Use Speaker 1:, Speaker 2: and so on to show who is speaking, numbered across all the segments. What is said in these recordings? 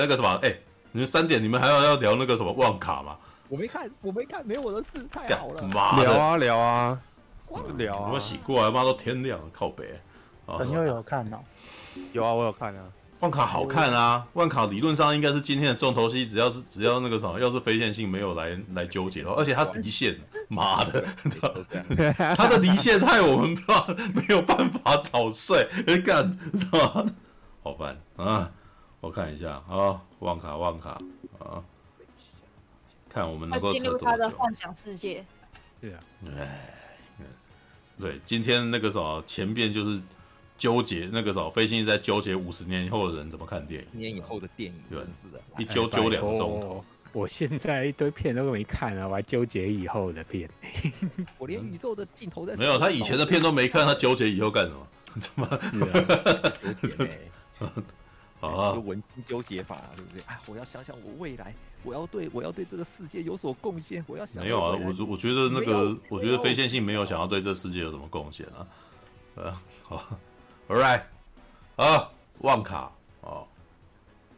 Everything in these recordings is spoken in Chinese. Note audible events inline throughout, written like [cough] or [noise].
Speaker 1: 那个什么，哎、欸，你们三点你们还要要聊那个什么旺卡吗？
Speaker 2: 我没看，我没看，没有我的事，太好了。
Speaker 1: 妈
Speaker 3: 聊啊聊啊，聊啊！
Speaker 1: 我洗过来，妈都天亮了，靠北。
Speaker 4: 陈佑有看哦，
Speaker 3: 有啊，我有看啊。
Speaker 1: 万卡好看啊！万卡理论上应该是今天的重头戏，只要是只要那个什么，要是非线性没有来来纠结的话，而且它离线，妈的，[laughs] 他的离线害我们 [laughs] 没有办法早睡，干，知道吗？好烦啊！我看一下啊，旺卡旺卡啊，看我们能够
Speaker 5: 进入他的幻想世界。
Speaker 3: 对啊，
Speaker 1: 哎，对，今天那个什么前边就是。纠结那个时候，飞行在纠结五十年以后的人怎么看电影？
Speaker 2: 十年以后的电影，
Speaker 1: 对，
Speaker 2: 是的，
Speaker 1: 一纠纠两个钟头。
Speaker 6: 我现在一堆片都没看啊，我还纠结以后的片。[laughs]
Speaker 2: 我连宇宙的尽头在……
Speaker 1: 没有，他以前的片都没看，他纠结以后干什么？怎么？[laughs]
Speaker 2: 啊，文青纠结法，对不对？啊，我要想想我未来，我要对我要对这个世界有所贡献，我要想。
Speaker 1: 没有啊，我我觉得那个，我觉得非线性没有想要对这世界有什么贡献啊。呃，[laughs] 好。All right，啊，旺卡哦，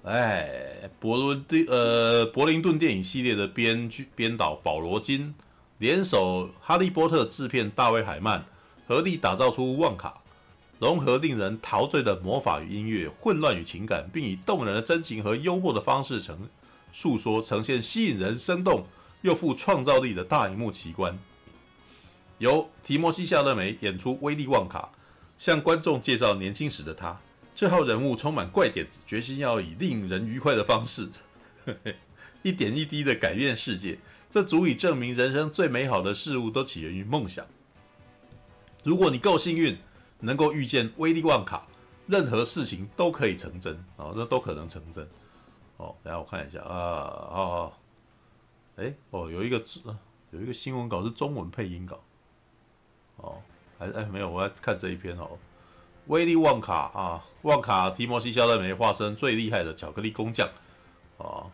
Speaker 1: 哎，柏伦的呃柏林顿电影系列的编剧编导保罗金联手哈利波特制片大卫海曼，合力打造出旺卡，融合令人陶醉的魔法与音乐，混乱与情感，并以动人的真情和幽默的方式呈诉说，呈现吸引人、生动又富创造力的大荧幕奇观。由提摩西夏勒梅演出威利旺卡。向观众介绍年轻时的他，这号人物充满怪点子，决心要以令人愉快的方式，呵 [laughs] 呵一点一滴的改变世界。这足以证明人生最美好的事物都起源于梦想。如果你够幸运，能够遇见威利旺卡，任何事情都可以成真哦，那都可能成真。哦，等下我看一下啊哦，哎哦，有一个有一个新闻稿是中文配音稿，哦。还是哎，没有，我要看这一篇哦。威利旺卡啊，旺卡提摩西·肖勒梅化身最厉害的巧克力工匠哦，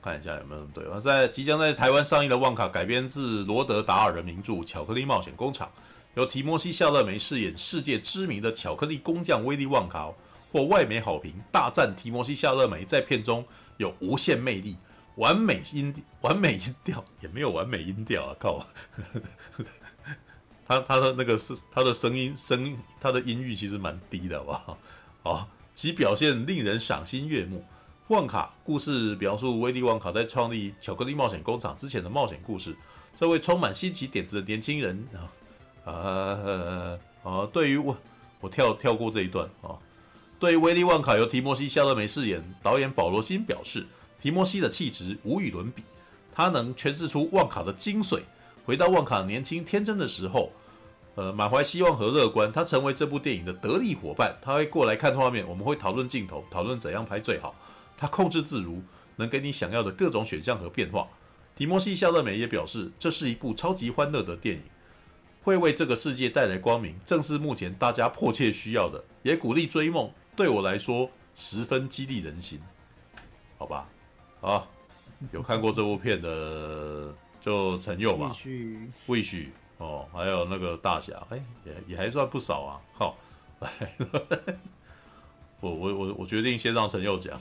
Speaker 1: 看一下有没有对。在即将在台湾上映的旺卡改编自罗德·达尔的名著《巧克力冒险工厂》，由提摩西·夏勒梅饰演世界知名的巧克力工匠威利旺卡，获外媒好评，大赞提摩西·夏勒梅在片中有无限魅力，完美音完美音调也没有完美音调啊，靠！他他的那个是他的声音声他的音域其实蛮低的，好不好？好，其表现令人赏心悦目。旺卡故事描述威利旺卡在创立巧克力冒险工厂之前的冒险故事。这位充满新奇点子的年轻人啊啊啊，啊！对于我我跳跳过这一段啊。对于威利旺卡由提摩西夏勒梅饰演，导演保罗金表示，提摩西的气质无与伦比，他能诠释出旺卡的精髓。回到旺卡年轻天真的时候。呃，满怀希望和乐观，他成为这部电影的得力伙伴。他会过来看画面，我们会讨论镜头，讨论怎样拍最好。他控制自如，能给你想要的各种选项和变化。提摩西·夏勒梅也表示，这是一部超级欢乐的电影，会为这个世界带来光明，正是目前大家迫切需要的，也鼓励追梦。对我来说，十分激励人心。好吧，啊，有看过这部片的就陈佑吧，[laughs] 魏许。哦，还有那个大侠，哎，也也还算不少啊。好，[laughs] 来，我我我我决定先让陈佑讲。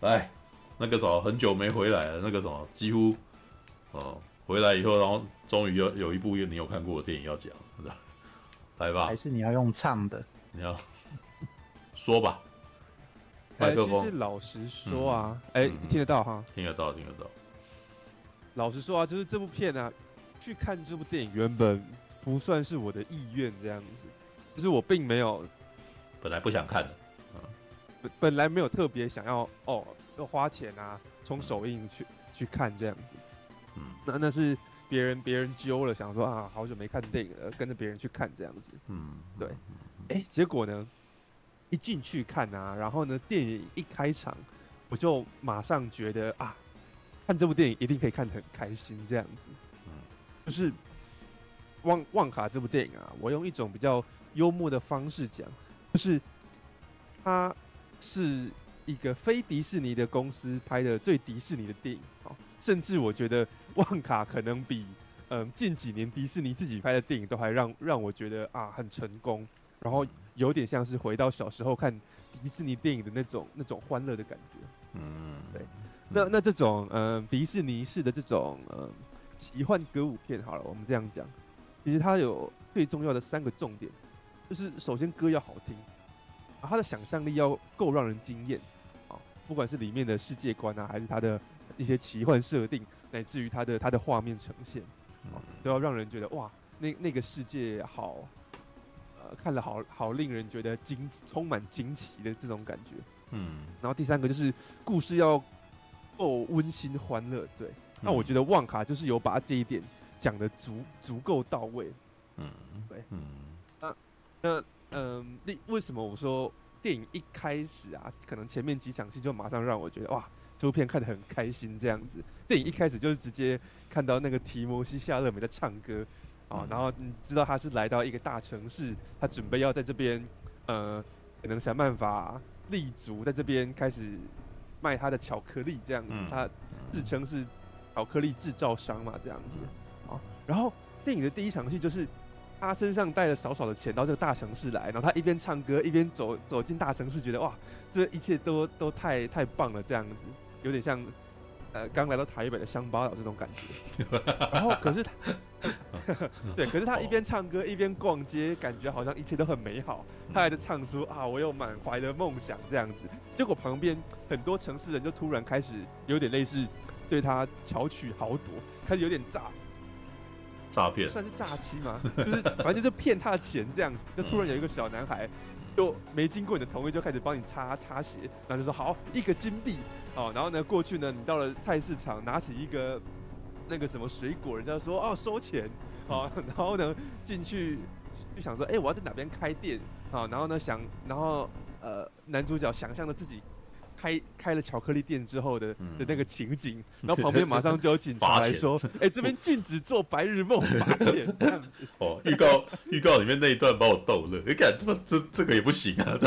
Speaker 1: 来，那个什么，很久没回来了，那个什么，几乎，哦，回来以后，然后终于有有一部你有看过的电影要讲，来吧。
Speaker 4: 还是你要用唱的？
Speaker 1: 你要说吧。麦克风。
Speaker 3: 其实老实说啊，哎、嗯，听得到哈？
Speaker 1: 听得到，听得到。
Speaker 3: 老实说啊，就是这部片啊。去看这部电影原本不算是我的意愿，这样子，就是我并没有，
Speaker 1: 本来不想看的，
Speaker 3: 嗯，本本来没有特别想要哦，要花钱啊，从首映去去看这样子，
Speaker 1: 嗯，
Speaker 3: 那那是别人别人揪了，想说啊，好久没看电影了，跟着别人去看这样子，
Speaker 1: 嗯，
Speaker 3: 对，哎，结果呢，一进去看啊，然后呢，电影一开场，我就马上觉得啊，看这部电影一定可以看得很开心这样子。嗯。就是旺旺卡这部电影啊，我用一种比较幽默的方式讲，就是它是一个非迪士尼的公司拍的最迪士尼的电影。啊，甚至我觉得旺卡可能比嗯近几年迪士尼自己拍的电影都还让让我觉得啊很成功，然后有点像是回到小时候看迪士尼电影的那种那种欢乐的感觉。
Speaker 1: 嗯，
Speaker 3: 对。那那这种嗯、呃、迪士尼式的这种嗯、呃、奇幻歌舞片，好了，我们这样讲，其实它有最重要的三个重点，就是首先歌要好听，啊，它的想象力要够让人惊艳，啊，不管是里面的世界观啊，还是它的一些奇幻设定，乃至于它的它的画面呈现，啊，都要让人觉得哇，那那个世界好，呃，看了好好令人觉得惊，充满惊奇的这种感觉。
Speaker 1: 嗯，
Speaker 3: 然后第三个就是故事要够温馨欢乐，对。那我觉得旺卡就是有把这一点讲的足足够到位。
Speaker 1: 嗯，
Speaker 3: 对，
Speaker 1: 嗯，
Speaker 3: 那那嗯，那为什么我说电影一开始啊，可能前面几场戏就马上让我觉得哇，这部片看得很开心这样子。电影一开始就是直接看到那个提摩西夏勒梅在唱歌啊，然后你知道他是来到一个大城市，他准备要在这边呃，可能想办法。立足在这边开始卖他的巧克力，这样子，嗯、他自称是巧克力制造商嘛，这样子啊。然后电影的第一场戏就是他身上带了少少的钱到这个大城市来，然后他一边唱歌一边走走进大城市，觉得哇，这一切都都太太棒了，这样子有点像呃刚来到台北的乡巴佬这种感觉。[laughs] 然后可是他 [laughs] 对，可是他一边唱歌一边逛街，感觉好像一切都很美好。他还在唱说啊，我有满怀的梦想这样子。结果旁边很多城市人就突然开始有点类似对他巧取豪夺，开始有点诈
Speaker 1: 诈骗，
Speaker 3: 算是诈欺吗？[laughs] 就是反正就是骗他的钱这样子。就突然有一个小男孩，就没经过你的同意就开始帮你擦擦鞋，然后就说好一个金币哦。然后呢，过去呢，你到了菜市场拿起一个那个什么水果，人家说哦收钱好，[laughs] 然后呢进去就想说哎、欸、我要在哪边开店。好，然后呢，想，然后呃，男主角想象着自己开开了巧克力店之后的、嗯、的那个情景，[laughs] 然后旁边马上就有警察来说，[laughs] 哎，这边禁止做白日梦，罚钱这样子。[laughs]
Speaker 1: 哦，预告预告里面那一段把我逗乐，你看这这个也不行啊，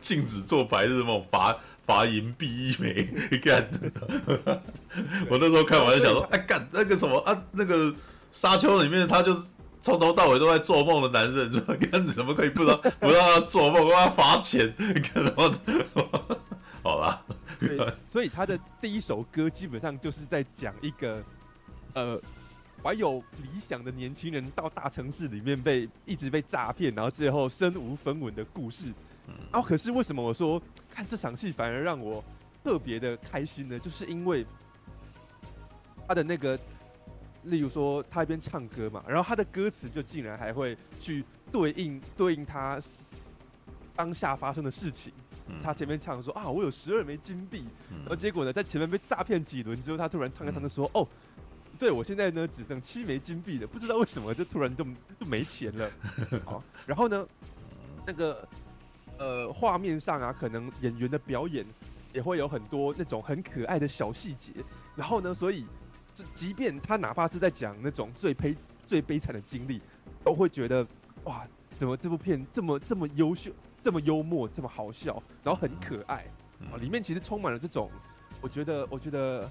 Speaker 1: 禁止做白日梦，罚罚银币一枚，你看，我那时候看完就想说，哎，干那个什么啊，那个沙丘里面他就是。从头到尾都在做梦的男人，你看怎么可以不知道不让他做梦，让他罚钱？你看什么？好吧。
Speaker 3: 所以他的第一首歌基本上就是在讲一个呃怀有理想的年轻人到大城市里面被一直被诈骗，然后最后身无分文的故事。然后可是为什么我说看这场戏反而让我特别的开心呢？就是因为他的那个。例如说，他一边唱歌嘛，然后他的歌词就竟然还会去对应对应他当下发生的事情。他前面唱说啊，我有十二枚金币，然后结果呢，在前面被诈骗几轮之后，他突然唱着唱着说，哦，对我现在呢只剩七枚金币了，不知道为什么就突然就就没钱了。好，[laughs] 然后呢，那个呃画面上啊，可能演员的表演也会有很多那种很可爱的小细节，然后呢，所以。即便他哪怕是在讲那种最悲最悲惨的经历，都会觉得哇，怎么这部片这么这么优秀，这么幽默，这么好笑，然后很可爱啊！里面其实充满了这种，我觉得，我觉得，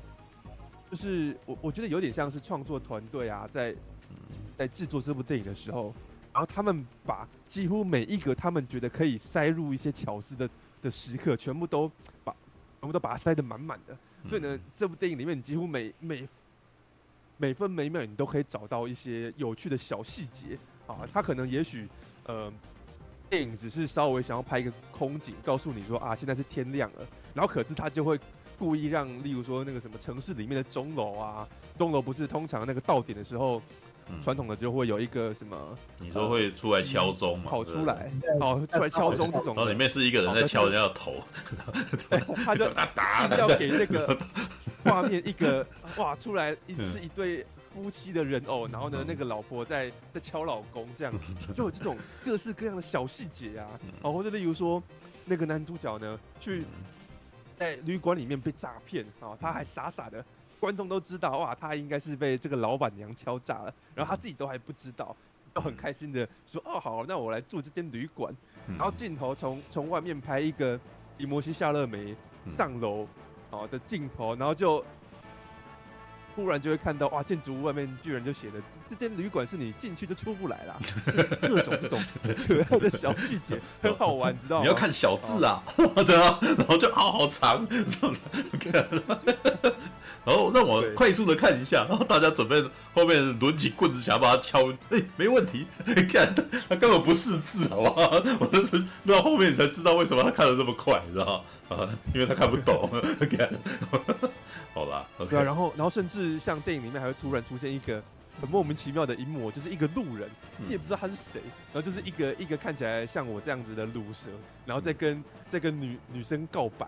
Speaker 3: 就是我我觉得有点像是创作团队啊，在在制作这部电影的时候，然后他们把几乎每一个他们觉得可以塞入一些巧思的的时刻，全部都把全部都把它塞得满满的。所以呢，这部电影里面你几乎每每每分每秒你都可以找到一些有趣的小细节啊，他可能也许呃电影只是稍微想要拍一个空景，告诉你说啊现在是天亮了，然后可是他就会故意让，例如说那个什么城市里面的钟楼啊，钟楼不是通常那个到点的时候，传统的就会有一个什么，
Speaker 1: 你说会出来敲钟嘛，
Speaker 3: 跑出来，哦出来敲钟这种，
Speaker 1: 然后里面是一个人在敲人家的头，
Speaker 3: 他就 [laughs] 一定要给那个。画面一个哇出来一是一对夫妻的人偶，然后呢那个老婆在在敲老公这样子，[laughs] 就有这种各式各样的小细节啊，哦或者例如说那个男主角呢去在旅馆里面被诈骗啊，他还傻傻的，观众都知道哇他应该是被这个老板娘敲诈了，然后他自己都还不知道，都很开心的说哦好，那我来住这间旅馆，然后镜头从从外面拍一个提摩西夏勒梅上楼。好的镜头，然后就突然就会看到哇，建筑物外面居然就写着这间旅馆是你进去就出不来啦，[laughs] 各种这种可爱的小细节 [laughs] 很好玩，知道吗？
Speaker 1: 你要看小字啊，[laughs] 对啊，然后就好好长，然后让我快速的看一下，然后大家准备后面抡起棍子想要把它敲，哎、欸，没问题，[laughs] 看他，根本不识字，好不好？[laughs] 我就是到后面你才知道为什么他看的这么快，你知道吗？啊，因为他看不懂。[laughs] 好吧，okay、
Speaker 3: 对啊，然后然后甚至像电影里面还会突然出现一个很莫名其妙的一幕，就是一个路人，你也不知道他是谁，然后就是一个一个看起来像我这样子的鲁蛇，然后再跟再跟女女生告白，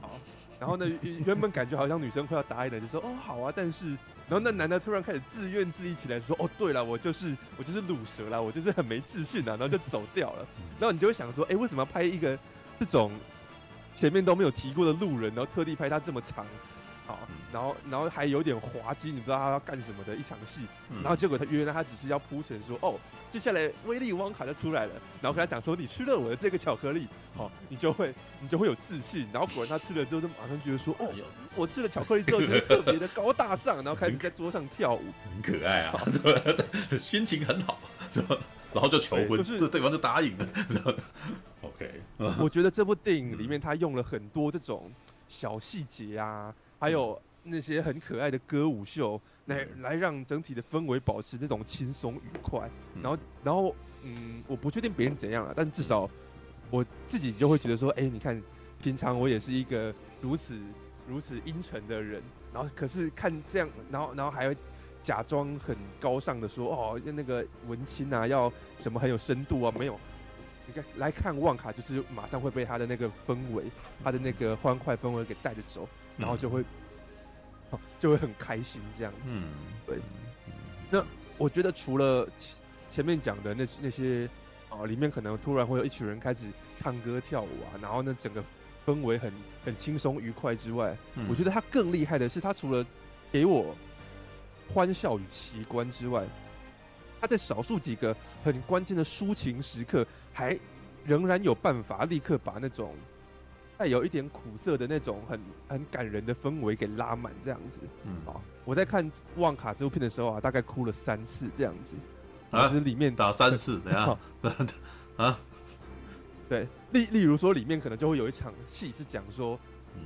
Speaker 3: 好。然后呢，原本感觉好像女生快要答应了，就说哦好啊，但是，然后那男的突然开始自怨自艾起来，说哦对了，我就是我就是卤蛇啦，我就是很没自信啊，然后就走掉了。然后你就会想说，哎，为什么要拍一个这种前面都没有提过的路人，然后特地拍他这么长？好，然后然后还有点滑稽，你不知道他要干什么的一场戏，然后结果他原来他只是要铺陈说，哦，接下来威利汪卡就出来了，然后跟他讲说，你吃了我的这个巧克力，好，你就会你就会有自信，然后果然他吃了之后就马上觉得说，哦，我吃了巧克力之后觉得特别的高大上，[laughs] 然后开始在桌上跳舞，
Speaker 1: 很可爱啊，[laughs] [laughs] 心情很好，是吧？然后就求婚，就是对方就答应了，OK。
Speaker 3: 我觉得这部电影里面他用了很多这种小细节啊。还有那些很可爱的歌舞秀，来来让整体的氛围保持那种轻松愉快。然后，然后，嗯，我不确定别人怎样了，但至少我自己就会觉得说，哎，你看，平常我也是一个如此如此阴沉的人，然后可是看这样，然后然后还会假装很高尚的说，哦，那个文青啊，要什么很有深度啊，没有。你看来看旺卡，就是马上会被他的那个氛围，他的那个欢快氛围给带着走。然后就会，嗯、就会很开心这样子。嗯，对。那我觉得除了前前面讲的那那些啊，里面可能突然会有一群人开始唱歌跳舞啊，然后呢，整个氛围很很轻松愉快之外，嗯、我觉得他更厉害的是，他除了给我欢笑与奇观之外，他在少数几个很关键的抒情时刻，还仍然有办法立刻把那种。带有一点苦涩的那种很很感人的氛围给拉满这样子，嗯，好，我在看《旺卡》这部片的时候啊，大概哭了三次这样子，啊，就是里面
Speaker 1: 打三次，等下，[laughs] 啊，
Speaker 3: 对，例例如说里面可能就会有一场戏是讲说，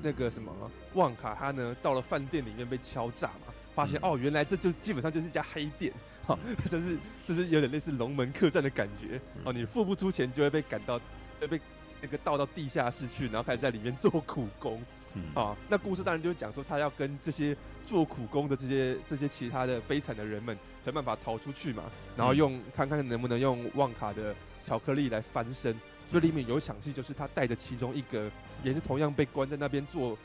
Speaker 3: 那个什么旺卡他呢到了饭店里面被敲诈嘛，发现哦原来这就基本上就是一家黑店，哈，[laughs] 就是就是有点类似龙门客栈的感觉，哦，你付不出钱就会被赶到，会被。那个倒到地下室去，然后开始在里面做苦工，嗯、啊，那故事当然就是讲说他要跟这些做苦工的这些这些其他的悲惨的人们想办法逃出去嘛，然后用、嗯、看看能不能用旺卡的巧克力来翻身。所以里面有一场戏就是他带着其中一个也是同样被关在那边做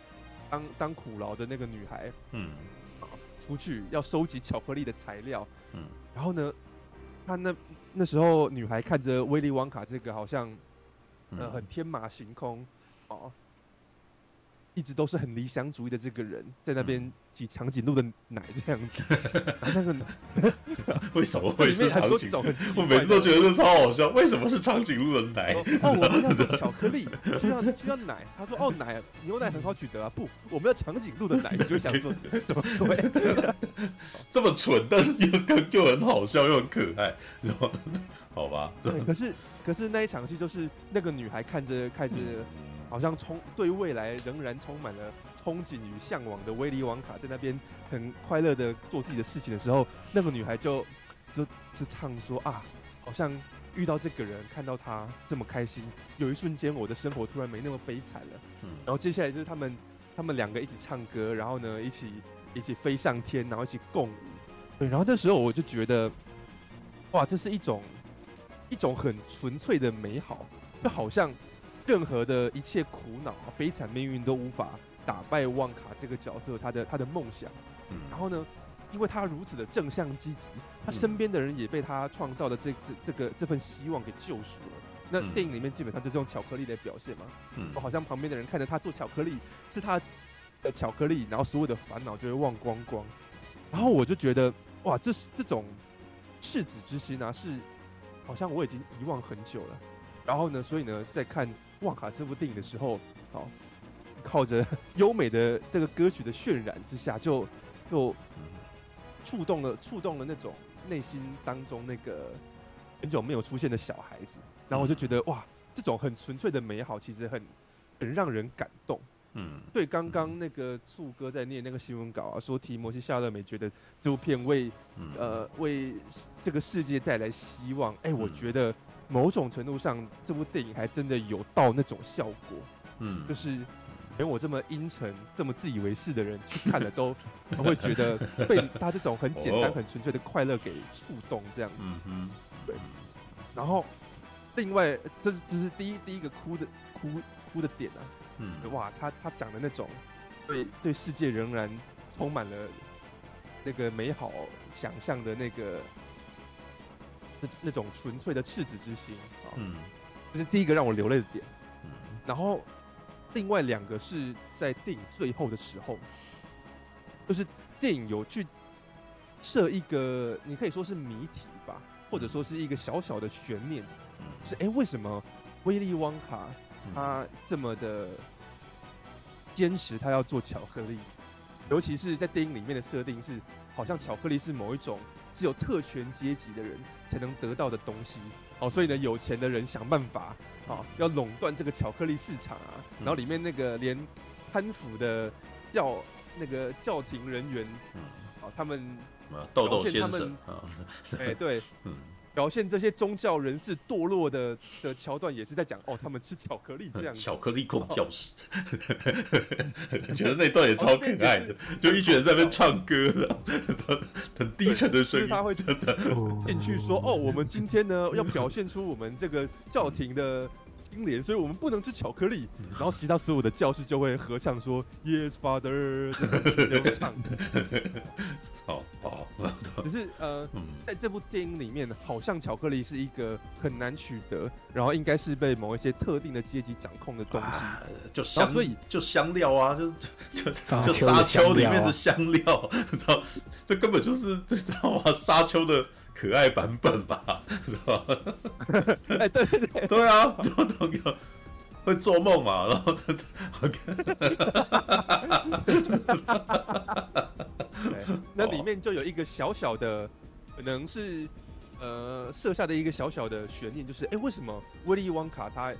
Speaker 3: 当当苦劳的那个女孩，嗯，啊，出去要收集巧克力的材料，嗯，然后呢，他那那时候女孩看着威利旺卡这个好像。呃，很天马行空，哦，一直都是很理想主义的这个人，在那边挤长颈鹿的奶这样子，[laughs] 那个 [laughs]
Speaker 1: 为什么 [laughs] 会是长颈鹿？我每次都觉得这超好笑，为什么是长颈鹿的奶？
Speaker 3: 哦，我们要做巧克力，需要需要奶。他说，哦，奶牛奶很好取得啊，不，我们要长颈鹿的奶。你就想说什么鬼？
Speaker 1: 这么蠢，但是又又很好笑，又很可爱，好吧？
Speaker 3: 对，可是。可是那一场戏就是那个女孩看着看着，好像充对未来仍然充满了憧憬与向往的威利王卡在那边很快乐的做自己的事情的时候，那个女孩就就就唱说啊，好像遇到这个人，看到他这么开心，有一瞬间我的生活突然没那么悲惨了。嗯然后接下来就是他们他们两个一起唱歌，然后呢一起一起飞上天，然后一起共舞。对，然后那时候我就觉得，哇，这是一种。一种很纯粹的美好，就好像任何的一切苦恼、悲惨命运都无法打败旺卡这个角色他的他的梦想。嗯，然后呢，因为他如此的正向积极，他身边的人也被他创造的这这这个这份希望给救赎了。那电影里面基本上就是用巧克力来表现嘛。嗯，好像旁边的人看着他做巧克力，吃他的巧克力，然后所有的烦恼就会忘光光。然后我就觉得，哇，这是这种赤子之心啊，是。好像我已经遗忘很久了，然后呢，所以呢，在看《旺卡》这部电影的时候，好，靠着 [laughs] 优美的这个歌曲的渲染之下，就就触动了触动了那种内心当中那个很久没有出现的小孩子，然后我就觉得哇，这种很纯粹的美好，其实很很让人感动。
Speaker 1: 嗯，
Speaker 3: 对，刚刚那个柱哥在念那个新闻稿啊，说提摩西夏勒美觉得这部片为呃为这个世界带来希望。哎，我觉得某种程度上，这部电影还真的有到那种效果。嗯，就是连我这么阴沉、这么自以为是的人去看了，都都 [laughs] 会觉得被他这种很简单、很纯粹的快乐给触动，这样子。嗯，对。然后，另外，这是这是第一第一个哭的哭哭的点啊。嗯，哇，他他讲的那种对。对世界仍然充满了那个美好想象的那个那那种纯粹的赤子之心啊，嗯，这是第一个让我流泪的点。嗯，然后另外两个是在电影最后的时候，就是电影有去设一个，你可以说是谜题吧，或者说是一个小小的悬念，就是哎，为什么威利旺卡？他这么的坚持，他要做巧克力，尤其是在电影里面的设定是，好像巧克力是某一种只有特权阶级的人才能得到的东西。哦，所以呢，有钱的人想办法啊，要垄断这个巧克力市场啊。然后里面那个连贪腐的教那个教廷人员，啊，他们
Speaker 1: 豆豆先生啊，
Speaker 3: 哎，对，[laughs] 嗯。表现这些宗教人士堕落的的桥段，也是在讲哦，他们吃巧克力这样。
Speaker 1: 巧克力控教室，[laughs] 觉得那段也超可爱的，就一群人在那边唱歌的，很低沉的声音。
Speaker 3: 他会真的进去说哦，我们今天呢要表现出我们这个教廷的所以我们不能吃巧克力。然后其他所有的教室就会合唱说 Yes Father，这样唱。[laughs]
Speaker 1: 哦哦，
Speaker 3: 可是呃，在这部电影里面，好像巧克力是一个很难取得，然后应该是被某一些特定的阶级掌控的东西，啊、
Speaker 1: 就香，所以就香料啊，就就就沙丘里面的香料，知道？[laughs] 这根本就是 [laughs] 知道吗？沙丘的可爱版本吧，知道吗？
Speaker 3: 哎，对对对，
Speaker 1: 对啊，都都有。会做梦嘛？[laughs] 然后他 [laughs]
Speaker 3: 那里面就有一个小小的，可能是呃设下的一个小小的悬念，就是哎，为什么威利旺卡他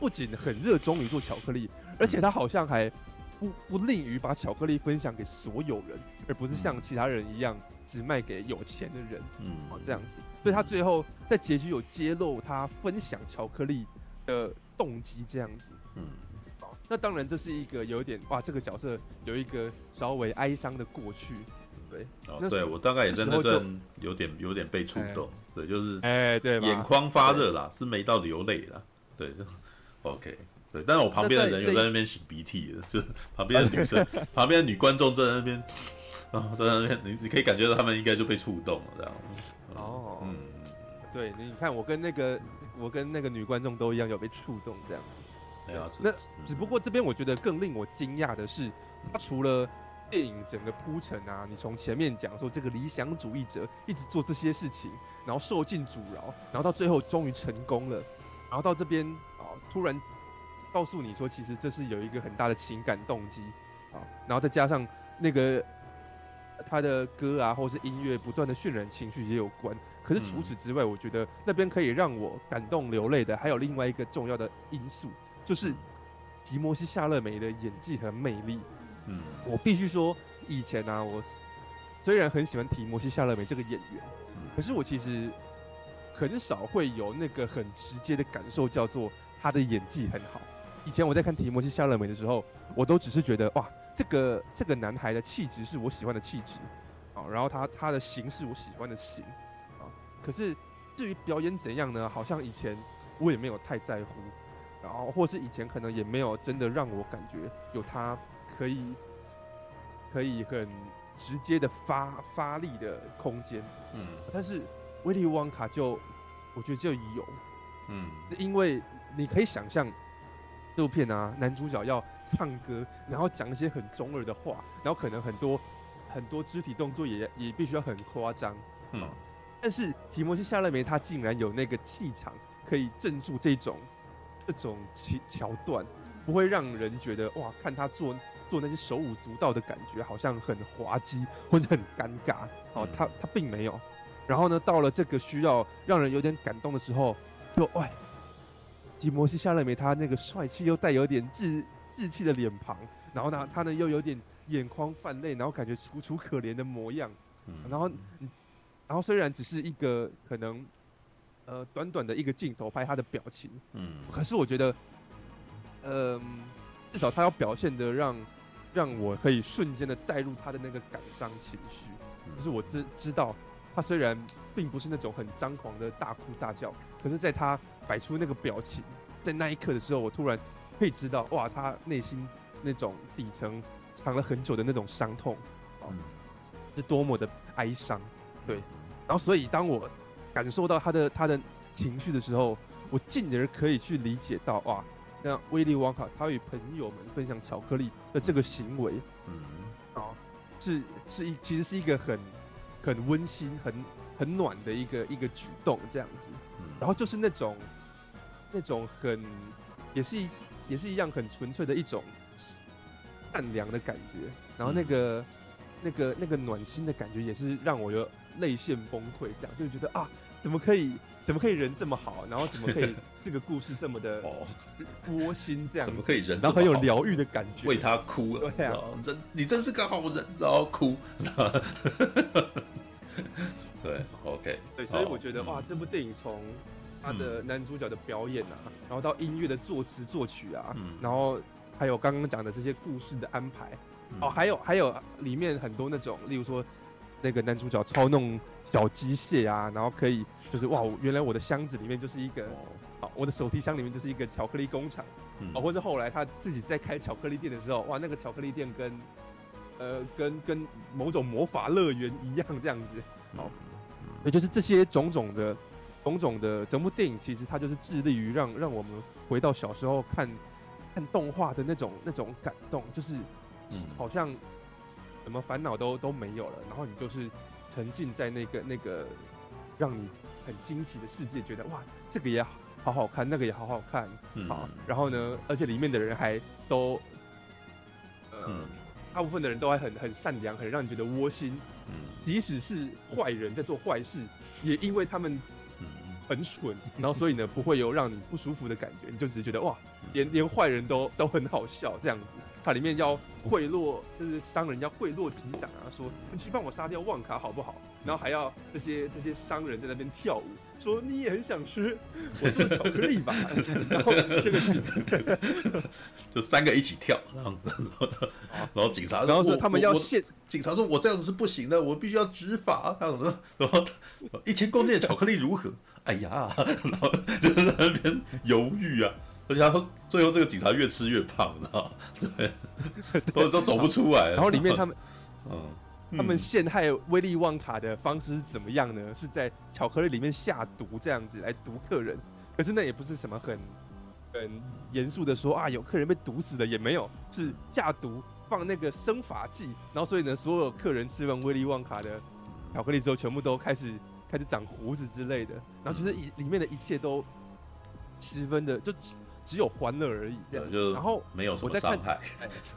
Speaker 3: 不仅很热衷于做巧克力，而且他好像还不不吝于把巧克力分享给所有人，而不是像其他人一样只卖给有钱的人，嗯，哦这样子。所以他最后在结局有揭露他分享巧克力的。动机这样子，嗯，好，那当然这是一个有点哇，这个角色有一个稍微哀伤的过去，对，
Speaker 1: 哦，对我大概也在那段有点有点被触动，对，就是
Speaker 3: 哎，对，
Speaker 1: 眼眶发热啦，是没到流泪啦，对，就 OK，对，但是我旁边的人有在那边擤鼻涕的，就是旁边的女生，[laughs] 旁边的女观众在那边，[laughs] 然后在那边，你你可以感觉到他们应该就被触动了这样，
Speaker 3: 哦，嗯，对，你看我跟那个。我跟那个女观众都一样有被触动这样子，
Speaker 1: 对啊。
Speaker 3: 那只不过这边我觉得更令我惊讶的是，他除了电影整个铺陈啊，你从前面讲说这个理想主义者一直做这些事情，然后受尽阻挠，然后到最后终于成功了，然后到这边啊，突然告诉你说，其实这是有一个很大的情感动机啊，然后再加上那个他的歌啊，或是音乐不断的渲染情绪也有关。可是除此之外，我觉得那边可以让我感动流泪的，还有另外一个重要的因素，就是提摩西·夏勒梅的演技和魅力。嗯，我必须说，以前呢、啊，我虽然很喜欢提摩西·夏勒梅这个演员，可是我其实很少会有那个很直接的感受，叫做他的演技很好。以前我在看提摩西·夏勒梅的时候，我都只是觉得哇，这个这个男孩的气质是我喜欢的气质，啊，然后他他的型是我喜欢的型。可是，至于表演怎样呢？好像以前我也没有太在乎，然后或是以前可能也没有真的让我感觉有他可以可以很直接的发发力的空间。嗯，但是威利旺卡就我觉得就有，嗯，因为你可以想象这部片啊，男主角要唱歌，然后讲一些很中二的话，然后可能很多很多肢体动作也也必须要很夸张，嗯。但是提摩西·夏勒梅他竟然有那个气场，可以镇住这种这种桥桥段，不会让人觉得哇，看他做做那些手舞足蹈的感觉，好像很滑稽或者很尴尬。哦，他他并没有。然后呢，到了这个需要让人有点感动的时候，就哎，提摩西·夏勒梅他那个帅气又带有点稚稚气的脸庞，然后呢，他呢又有点眼眶泛泪，然后感觉楚楚可怜的模样。然后，然后虽然只是一个可能，呃，短短的一个镜头拍他的表情，嗯，可是我觉得，嗯、呃，至少他要表现的让让我可以瞬间的带入他的那个感伤情绪，就是我知知道。他虽然并不是那种很张狂的大哭大叫，可是在他摆出那个表情，在那一刻的时候，我突然可以知道，哇，他内心那种底层藏了很久的那种伤痛，啊，是多么的哀伤。对，然后所以当我感受到他的他的情绪的时候，我进而可以去理解到，哇，那威利旺卡他与朋友们分享巧克力的这个行为，嗯，啊，是是一其实是一个很。很温馨、很很暖的一个一个举动，这样子。然后就是那种那种很也是也是一样很纯粹的一种善良的感觉。然后那个那个那个暖心的感觉，也是让我有泪腺崩溃，这样就觉得啊，怎么可以怎么可以人这么好？然后怎么可以这个故事这么的 [laughs] 窝心？这样
Speaker 1: 怎么可以人？
Speaker 3: 然后很有疗愈的感觉，
Speaker 1: 为他哭了。对啊，真你真是个好人，然后哭。[laughs] 对，OK，
Speaker 3: 对，所以我觉得、哦、哇，这部电影从他的男主角的表演啊，嗯、[laughs] 然后到音乐的作词作曲啊，嗯、然后还有刚刚讲的这些故事的安排，嗯、哦，还有还有里面很多那种，例如说那个男主角操弄小机械啊，然后可以就是哇，原来我的箱子里面就是一个，哦，我的手提箱里面就是一个巧克力工厂，嗯、哦，或者后来他自己在开巧克力店的时候，哇，那个巧克力店跟呃，跟跟某种魔法乐园一样这样子，好，也就是这些种种的、种种的整部电影，其实它就是致力于让让我们回到小时候看看动画的那种那种感动，就是好像什么烦恼都都没有了，然后你就是沉浸在那个那个让你很惊奇的世界，觉得哇，这个也好好看，那个也好好看，好，然后呢，而且里面的人还都，呃。大部分的人都还很很善良，很让你觉得窝心。嗯，即使是坏人在做坏事，也因为他们很蠢，然后所以呢不会有让你不舒服的感觉，你就只是觉得哇，连连坏人都都很好笑这样子。它里面要贿赂，就是商人要贿赂警长啊，说你去帮我杀掉旺卡好不好？然后还要这些这些商人在那边跳舞。说你也很想吃 [laughs] 我做的巧克力吧？[laughs] 然后那个 [laughs]
Speaker 1: 就三个一起跳，然后然后警察，
Speaker 3: 然后说他们要现
Speaker 1: 警察说：“我这样子是不行的，我必须要执法。”然后一千公斤的巧克力如何？哎呀，然后就在那边犹豫啊，而且他说最后这个警察越吃越胖，你知道吗？对，都都走不出来。
Speaker 3: 然后里面他们，嗯。他们陷害威利旺卡的方式是怎么样呢？是在巧克力里面下毒，这样子来毒客人。可是那也不是什么很很严肃的说啊，有客人被毒死的也没有，是下毒放那个生发剂，然后所以呢，所有客人吃完威利旺卡的巧克力之后，全部都开始开始长胡子之类的。然后其实里里面的一切都十分的就。只有欢乐而已，这样就然后
Speaker 1: 没有什么伤害，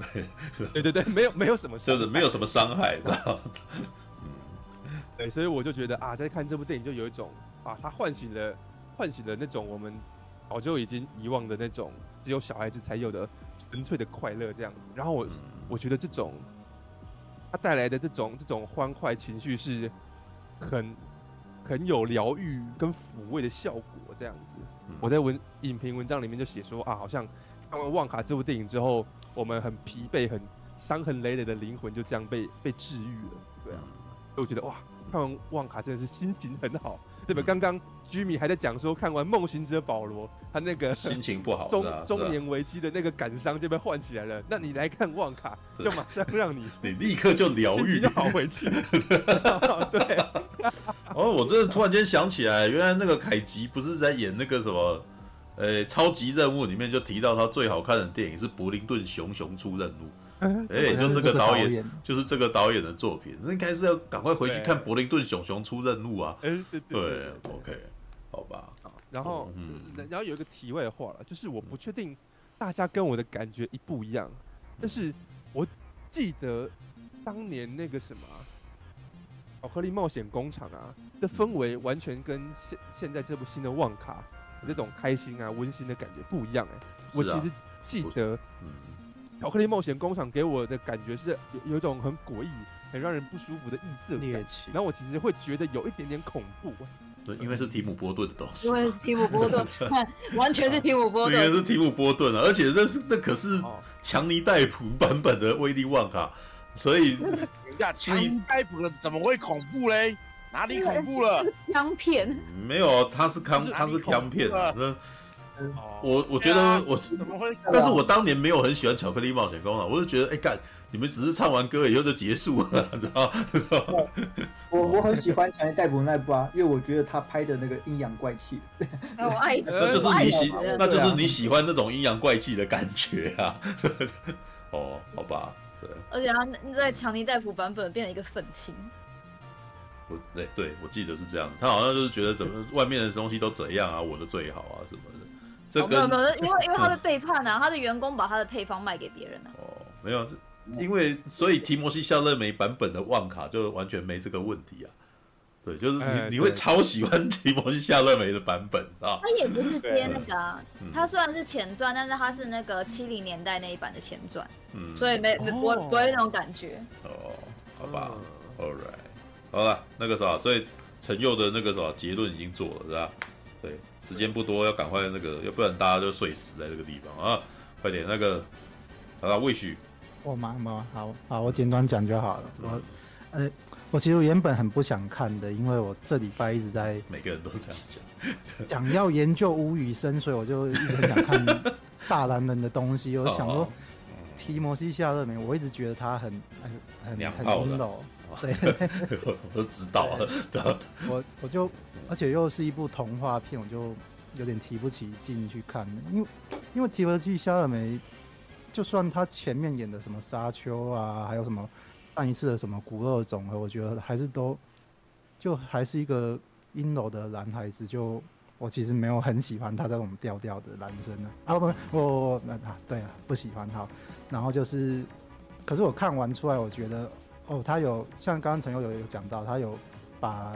Speaker 1: [laughs]
Speaker 3: 对对对，没有没有什么，
Speaker 1: 就是没有什么伤害，知道 [laughs]
Speaker 3: 对，所以我就觉得啊，在看这部电影就有一种啊，它唤醒了唤醒了那种我们早就已经遗忘的那种只有小孩子才有的纯粹的快乐这样子。然后我、嗯、我觉得这种它带来的这种这种欢快情绪是很很有疗愈跟抚慰的效果这样子。我在文影评文章里面就写说啊，好像看完《旺卡》这部电影之后，我们很疲惫、很伤痕累累的灵魂就这样被被治愈了，对啊，所以我觉得哇，看完《旺卡》真的是心情很好，对吧？刚刚居米还在讲说，看完《梦行者保罗》，他那个
Speaker 1: 心情不好，
Speaker 3: 中中年危机的那个感伤就被唤起来了。那你来看《旺卡》，就马上让你 [laughs]
Speaker 1: 你立刻就疗愈，
Speaker 3: 就好回去。[laughs] 对。
Speaker 1: 哦，我真的突然间想起来，原来那个凯吉不是在演那个什么，呃、欸，超级任务里面就提到他最好看的电影是《柏林顿熊熊出任务》。哎，就这个导演，就是这个导演的作品，那应该是要赶快回去看《柏林顿熊熊出任务》啊。
Speaker 3: 对对
Speaker 1: 对，OK，好吧。
Speaker 3: 好然后，嗯，然后有一个题外话了，就是我不确定大家跟我的感觉一不一样，但是我记得当年那个什么啊巧克力冒险工厂啊的氛围，完全跟现现在这部新的旺卡这种开心啊温馨的感觉不一样哎、欸。我其实记得，嗯，巧克力冒险工厂给我的感觉是有有一种很诡异、很让人不舒服的异色感，然后我其实会觉得有一点点恐怖。
Speaker 1: 对，因为是提姆波顿的东西。
Speaker 5: 因为是提姆波顿，[laughs] 完全是提姆波顿。
Speaker 1: 因为是提姆波顿啊，而且那是那可是强尼戴普版本的威利旺卡，所以
Speaker 7: 人家 [laughs] 强尼戴普的怎么会恐怖嘞？哪里恐怖了？[laughs]
Speaker 5: 枪片？
Speaker 1: 没有，他是康，他是枪片。我我觉得我
Speaker 7: 怎么会？
Speaker 1: 但是我当年没有很喜欢巧克力冒险工厂，我就觉得哎干。你们只是唱完歌以后就结束了，[laughs] 知道吗？[laughs]
Speaker 8: 我我很喜欢强尼戴普那部啊，因为我觉得他拍的那个阴阳怪气，[laughs]
Speaker 5: 我爱，
Speaker 1: 那就是你喜，那就是你喜欢那种阴阳怪气的感觉啊。哦，好吧，对。
Speaker 5: 而且他在强尼戴普版本变成一个愤青。
Speaker 1: 我对对，我记得是这样，他好像就是觉得怎么外面的东西都怎样啊，我的最好啊什么的。这
Speaker 5: 没有没有，因为因为他的背叛啊，他的员工把他的配方卖给别人了。
Speaker 1: 哦，没有。因为所以提摩西夏勒梅版本的旺卡就完全没这个问题啊，对，就是你、欸、你会超喜欢提摩西夏勒梅的版本啊。
Speaker 5: 他也不是接那个、啊，他虽然是前传，但是他是那个七零年代那一版的前传，嗯，所以没没不会不会那种感觉。
Speaker 1: 哦，好吧，All right，好了，那个啥，所以陈佑的那个啥结论已经做了，是吧？对，时间不多，要赶快那个，要不然大家就睡死在这个地方啊！快点那个，好了，魏许。
Speaker 4: 我忙忙好好，我简短讲就好了。我，呃，我其实原本很不想看的，因为我这礼拜一直在
Speaker 1: 每个人都这样讲，
Speaker 4: 想要研究吴宇森，所以我就一直很想看大男人的东西。我想说，[laughs] 提摩西夏勒梅，我一直觉得他很很很很温柔。对，[laughs]
Speaker 1: 我都知道了。
Speaker 4: 我我就而且又是一部童话片，我就有点提不起劲去看，因为因为提摩西夏尔梅。就算他前面演的什么沙丘啊，还有什么上一次的什么骨肉总和，我觉得还是都就还是一个阴柔的男孩子。就我其实没有很喜欢他这种调调的男生呢。啊不不我那啊对啊不喜欢他。然后就是，可是我看完出来，我觉得哦，他有像刚刚陈友有有讲到，他有把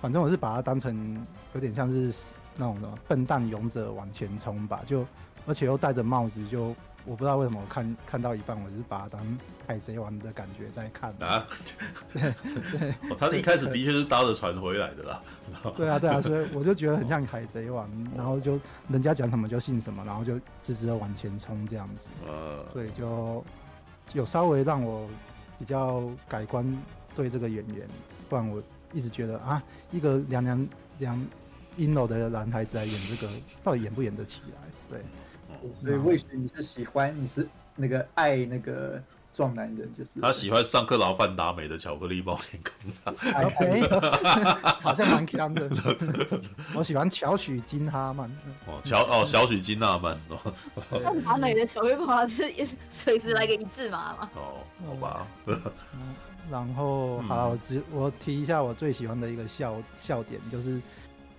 Speaker 4: 反正我是把他当成有点像是那种的笨蛋勇者往前冲吧，就而且又戴着帽子就。我不知道为什么我看看到一半，我就是把它当海贼王的感觉在看啊。[laughs] 对对，
Speaker 1: 哦，他一开始的确是搭着船回来的啦。[laughs]
Speaker 4: 对啊对啊，所以我就觉得很像海贼王，然后就人家讲什么就信什么，然后就直直的往前冲这样子。呃，所以就有稍微让我比较改观对这个演员，不然我一直觉得啊，一个娘娘娘阴柔的男孩子来演这个，到底演不演得起来？对。
Speaker 8: 所以，魏许你是喜欢，你是那个爱那个壮男人，就是
Speaker 1: 他喜欢上克劳范达美的巧克力冒险工厂，[laughs]
Speaker 4: 好像蛮强的。我喜欢小许金哈曼。
Speaker 1: 哦，小哦，小许金纳曼。
Speaker 5: 范达美的巧克力工厂是随时来个一字马嘛？
Speaker 1: 哦，好吧。
Speaker 4: 然后，好，我只我提一下我最喜欢的一个笑笑点，就是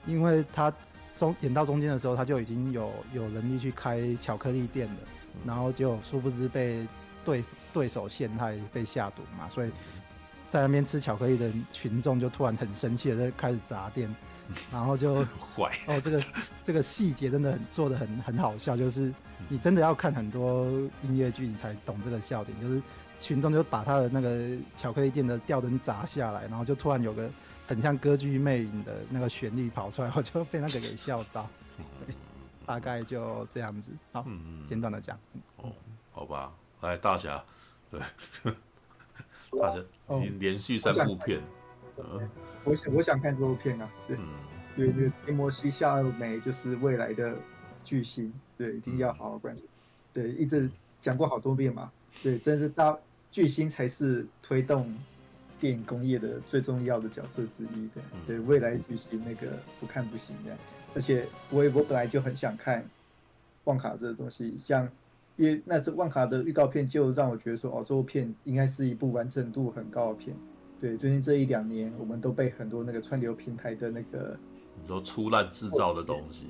Speaker 4: 因为他。中演到中间的时候，他就已经有有能力去开巧克力店了，然后就殊不知被对对手陷害，被下毒嘛，所以在那边吃巧克力的群众就突然很生气的在开始砸店，[laughs] 然后就
Speaker 1: 坏
Speaker 4: 哦，这个这个细节真的很做的很很好笑，就是你真的要看很多音乐剧你才懂这个笑点，就是群众就把他的那个巧克力店的吊灯砸下来，然后就突然有个。很像歌剧魅影的那个旋律跑出来，我就被那个给笑到。对，[laughs] 大概就这样子。好，嗯、简短的讲。
Speaker 1: 哦，好吧，来大侠，对，[laughs] 大侠已经连续三部片。
Speaker 8: 我想，嗯、我想，我想看这部片啊。对，对对，西摩西夏勒梅就是未来的巨星，对，一定要好好关注。对，一直讲过好多遍嘛。对，真是大巨星才是推动。电影工业的最重要的角色之一的，对未来巨星那个不看不行的，而且我我本来就很想看旺卡这个东西，像因为那是万卡的预告片就让我觉得说，哦，这部片应该是一部完整度很高的片。对，最近这一两年，我们都被很多那个串流平台的那个
Speaker 1: 你说粗烂制造的东西，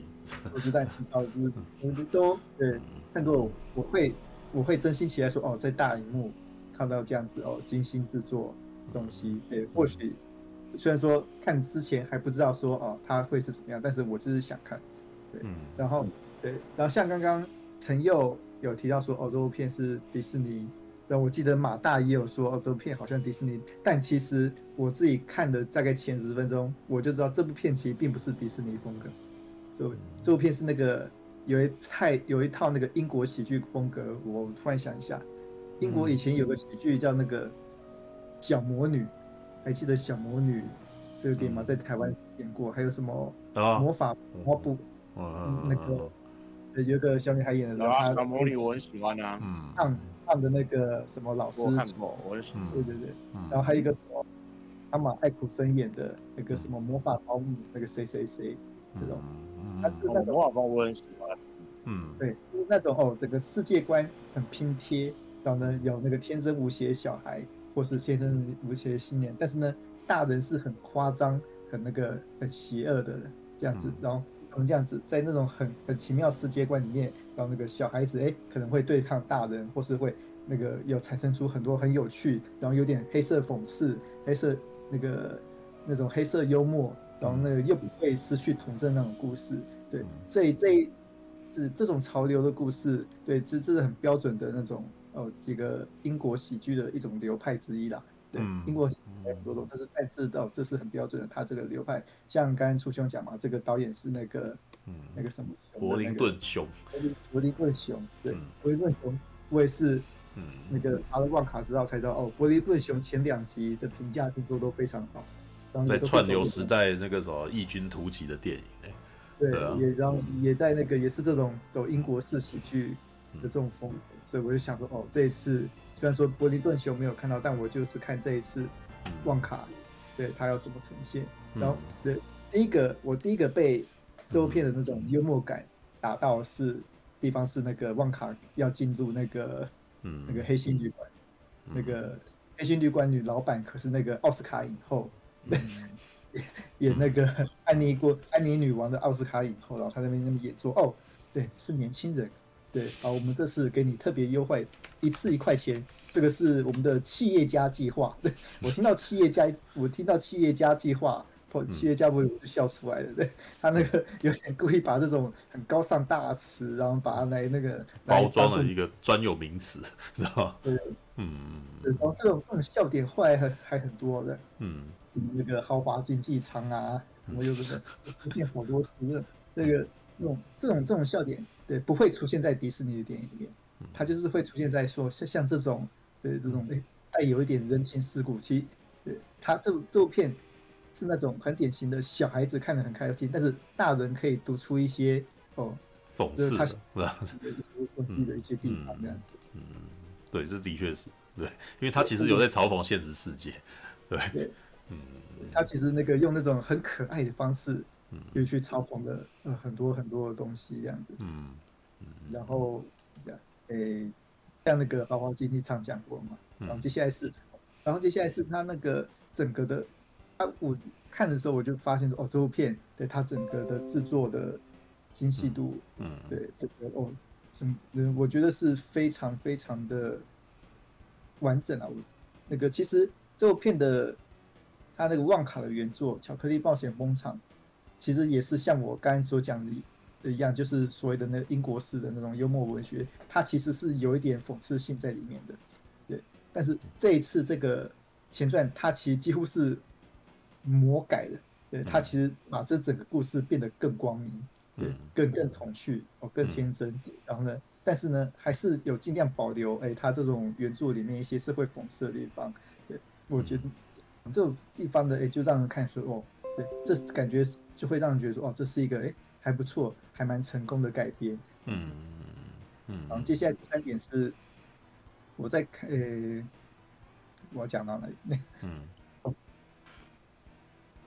Speaker 8: 粗烂制造就是我们都对看过，我会。我会真心期待说，哦，在大荧幕看到这样子哦，精心制作东西，对，或许虽然说看之前还不知道说哦，它会是怎么样，但是我就是想看，对，嗯、然后对，然后像刚刚陈佑有提到说，哦，这部片是迪士尼，然后我记得马大也有说，哦，这部片好像迪士尼，但其实我自己看的大概前十分钟，我就知道这部片其实并不是迪士尼风格，这这部片是那个。有一太有一套那个英国喜剧风格，我突然想一下，英国以前有个喜剧叫那个小魔女，还记得小魔女这个电影吗？在台湾演过，还有什么魔法魔布，那个有个小女孩演的，然后
Speaker 7: 小魔女我很喜欢啊，
Speaker 8: 唱唱的那个什么老师，
Speaker 7: 我看过，我很喜欢，
Speaker 8: 对对对，然后还有一个什么阿玛艾苦森演的那个什么魔法保姆，那个谁谁谁。这种，他是那种
Speaker 7: 画风我很喜欢，
Speaker 8: 嗯，对，就是那种哦，这个世界观很拼贴，然后呢有那个天真无邪的小孩，或是天真无邪的青年，但是呢大人是很夸张、很那个很邪恶的这样子，然后这样子在那种很很奇妙世界观里面，然后那个小孩子哎可能会对抗大人，或是会那个有产生出很多很有趣，然后有点黑色讽刺、黑色那个那种黑色幽默。然后那个又不会失去童真那种故事，对，这这这这种潮流的故事，对，这这是很标准的那种哦，这个英国喜剧的一种流派之一啦。对，英国很多种，但是但是到这是很标准的，他这个流派，像刚刚初兄讲嘛，这个导演是那个嗯那个什么
Speaker 1: 柏林顿熊，
Speaker 8: 柏林顿熊，对，柏林顿熊，我也是嗯那个查了旺卡之后才知道哦，柏林顿熊前两集的评价听说都非常好。
Speaker 1: 在串流时代那个什么异军突起的电影，欸，
Speaker 8: 对，也然后也在那个也是这种走英国式喜剧的这种风格，嗯，所以我就想说，哦，这一次虽然说柏林顿熊没有看到，但我就是看这一次旺卡，对他要怎么呈现。然后对第一个我第一个被这部片的那种幽默感打到是地方是那个旺卡要进入那个那个黑心旅馆，那个黑心旅馆女老板可是那个奥斯卡影后。对，演那个安妮过安妮女王的奥斯卡影后，然后他在那边那么演说，哦，对，是年轻人，对，好，我们这次给你特别优惠，一次一块钱，这个是我们的企业家计划。对，[laughs] 我听到企业家，我听到企业家计划，企业家不会就笑出来了，对，他那个有点故意把这种很高尚大词，然后把它来那个
Speaker 1: 包装了一个专有名词，[laughs] 知道吗？
Speaker 8: 对，嗯，对，然后这种这种笑点后来还还很多的，嗯。什么那个豪华经济舱啊，什么又不是出现好多次，这个这种这种这种笑点，对，不会出现在迪士尼的电影里面，它就是会出现在说像像这种，对这种诶带有一点人情世故，其实对它这部这部片是那种很典型的小孩子看得很开心，但是大人可以读出一些哦
Speaker 1: 讽刺的，是
Speaker 8: 吧？讽刺的一些地方这样子，
Speaker 1: 嗯，对，这的确是对，因为他其实有在嘲讽现实世界，对。对
Speaker 8: 嗯，他其实那个用那种很可爱的方式，嗯，又去嘲讽的呃很多很多的东西这样子，嗯，然后，诶、欸，像那个豪华经济舱讲过嘛，然后接下来是，然后接下来是他那个整个的，他我看的时候我就发现说，哦，这部片对他整个的制作的精细度，嗯，对。这个哦，什么，我觉得是非常非常的完整啊，我那个其实这部片的。他那个旺卡的原作《巧克力冒险工厂》，其实也是像我刚才所讲的一样，就是所谓的那个英国式的那种幽默文学，它其实是有一点讽刺性在里面的。对，但是这一次这个前传，它其实几乎是魔改的。对，它其实把这整个故事变得更光明，对，更更童趣哦，更天真。然后呢，但是呢，还是有尽量保留哎，它这种原著里面一些社会讽刺的地方。对，我觉得。这种地方的哎、欸，就让人看说哦，对，这感觉就会让人觉得说哦，这是一个哎、欸、还不错，还蛮成功的改编。嗯嗯。然后接下来第三点是，我在看，呃、欸，我讲到哪里？那嗯 [laughs]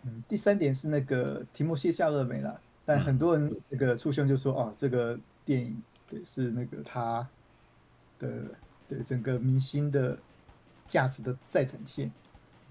Speaker 8: 嗯，第三点是那个提莫西·夏勒梅啦，但很多人那个初兄就说哦，这个电影对是那个他的对整个明星的价值的再展现，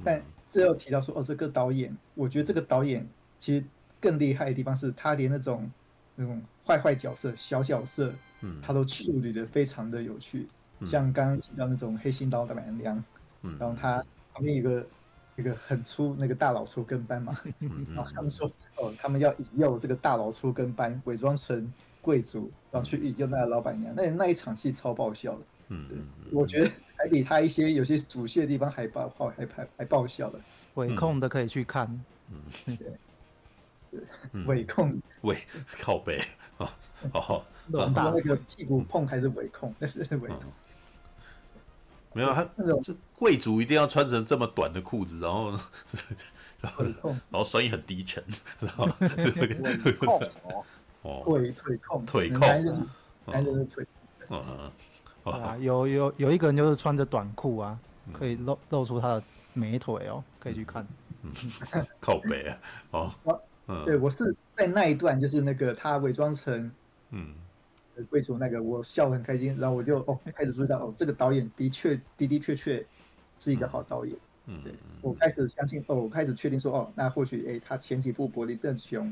Speaker 8: 但。最后提到说，哦，这个导演，我觉得这个导演其实更厉害的地方是他连那种那种坏坏角色、小角色，嗯，他都处理的非常的有趣。像刚刚提到那种黑心老板娘，嗯，然后他旁边有个一个很粗那个大老粗跟班嘛，嗯，然后他们说哦，他们要引诱这个大老粗跟班，伪装成贵族，然后去引诱那个老板娘，那那一场戏超爆笑的，嗯，我觉得还比他一些有些主线的地方还爆还还还爆笑的，
Speaker 4: 伪控的可以去看，
Speaker 8: 嗯，对。伪控。
Speaker 1: 尾靠背。哦，哦，
Speaker 8: 那个屁股碰还是尾控？[laughs] 那是尾控。
Speaker 1: 没有他那种。是贵族一定要穿成这么短的裤子，然后然后 [laughs] 然后声音很低沉，[laughs] 然后
Speaker 8: 腿控哦，腿腿控。
Speaker 1: 腿控，
Speaker 8: 男人的腿。
Speaker 4: 嗯啊，有有有一个人就是穿着短裤啊，可以露露出他的美腿哦，可以去看。
Speaker 1: 靠背啊，哦。
Speaker 8: 对，我是在那一段，就是那个他伪装成嗯。贵族那个，我笑得很开心，然后我就哦开始注意到哦，这个导演的确的的确确是一个好导演，嗯，对我开始相信哦，我开始确定说哦，那或许哎他前几部《柏林邓雄》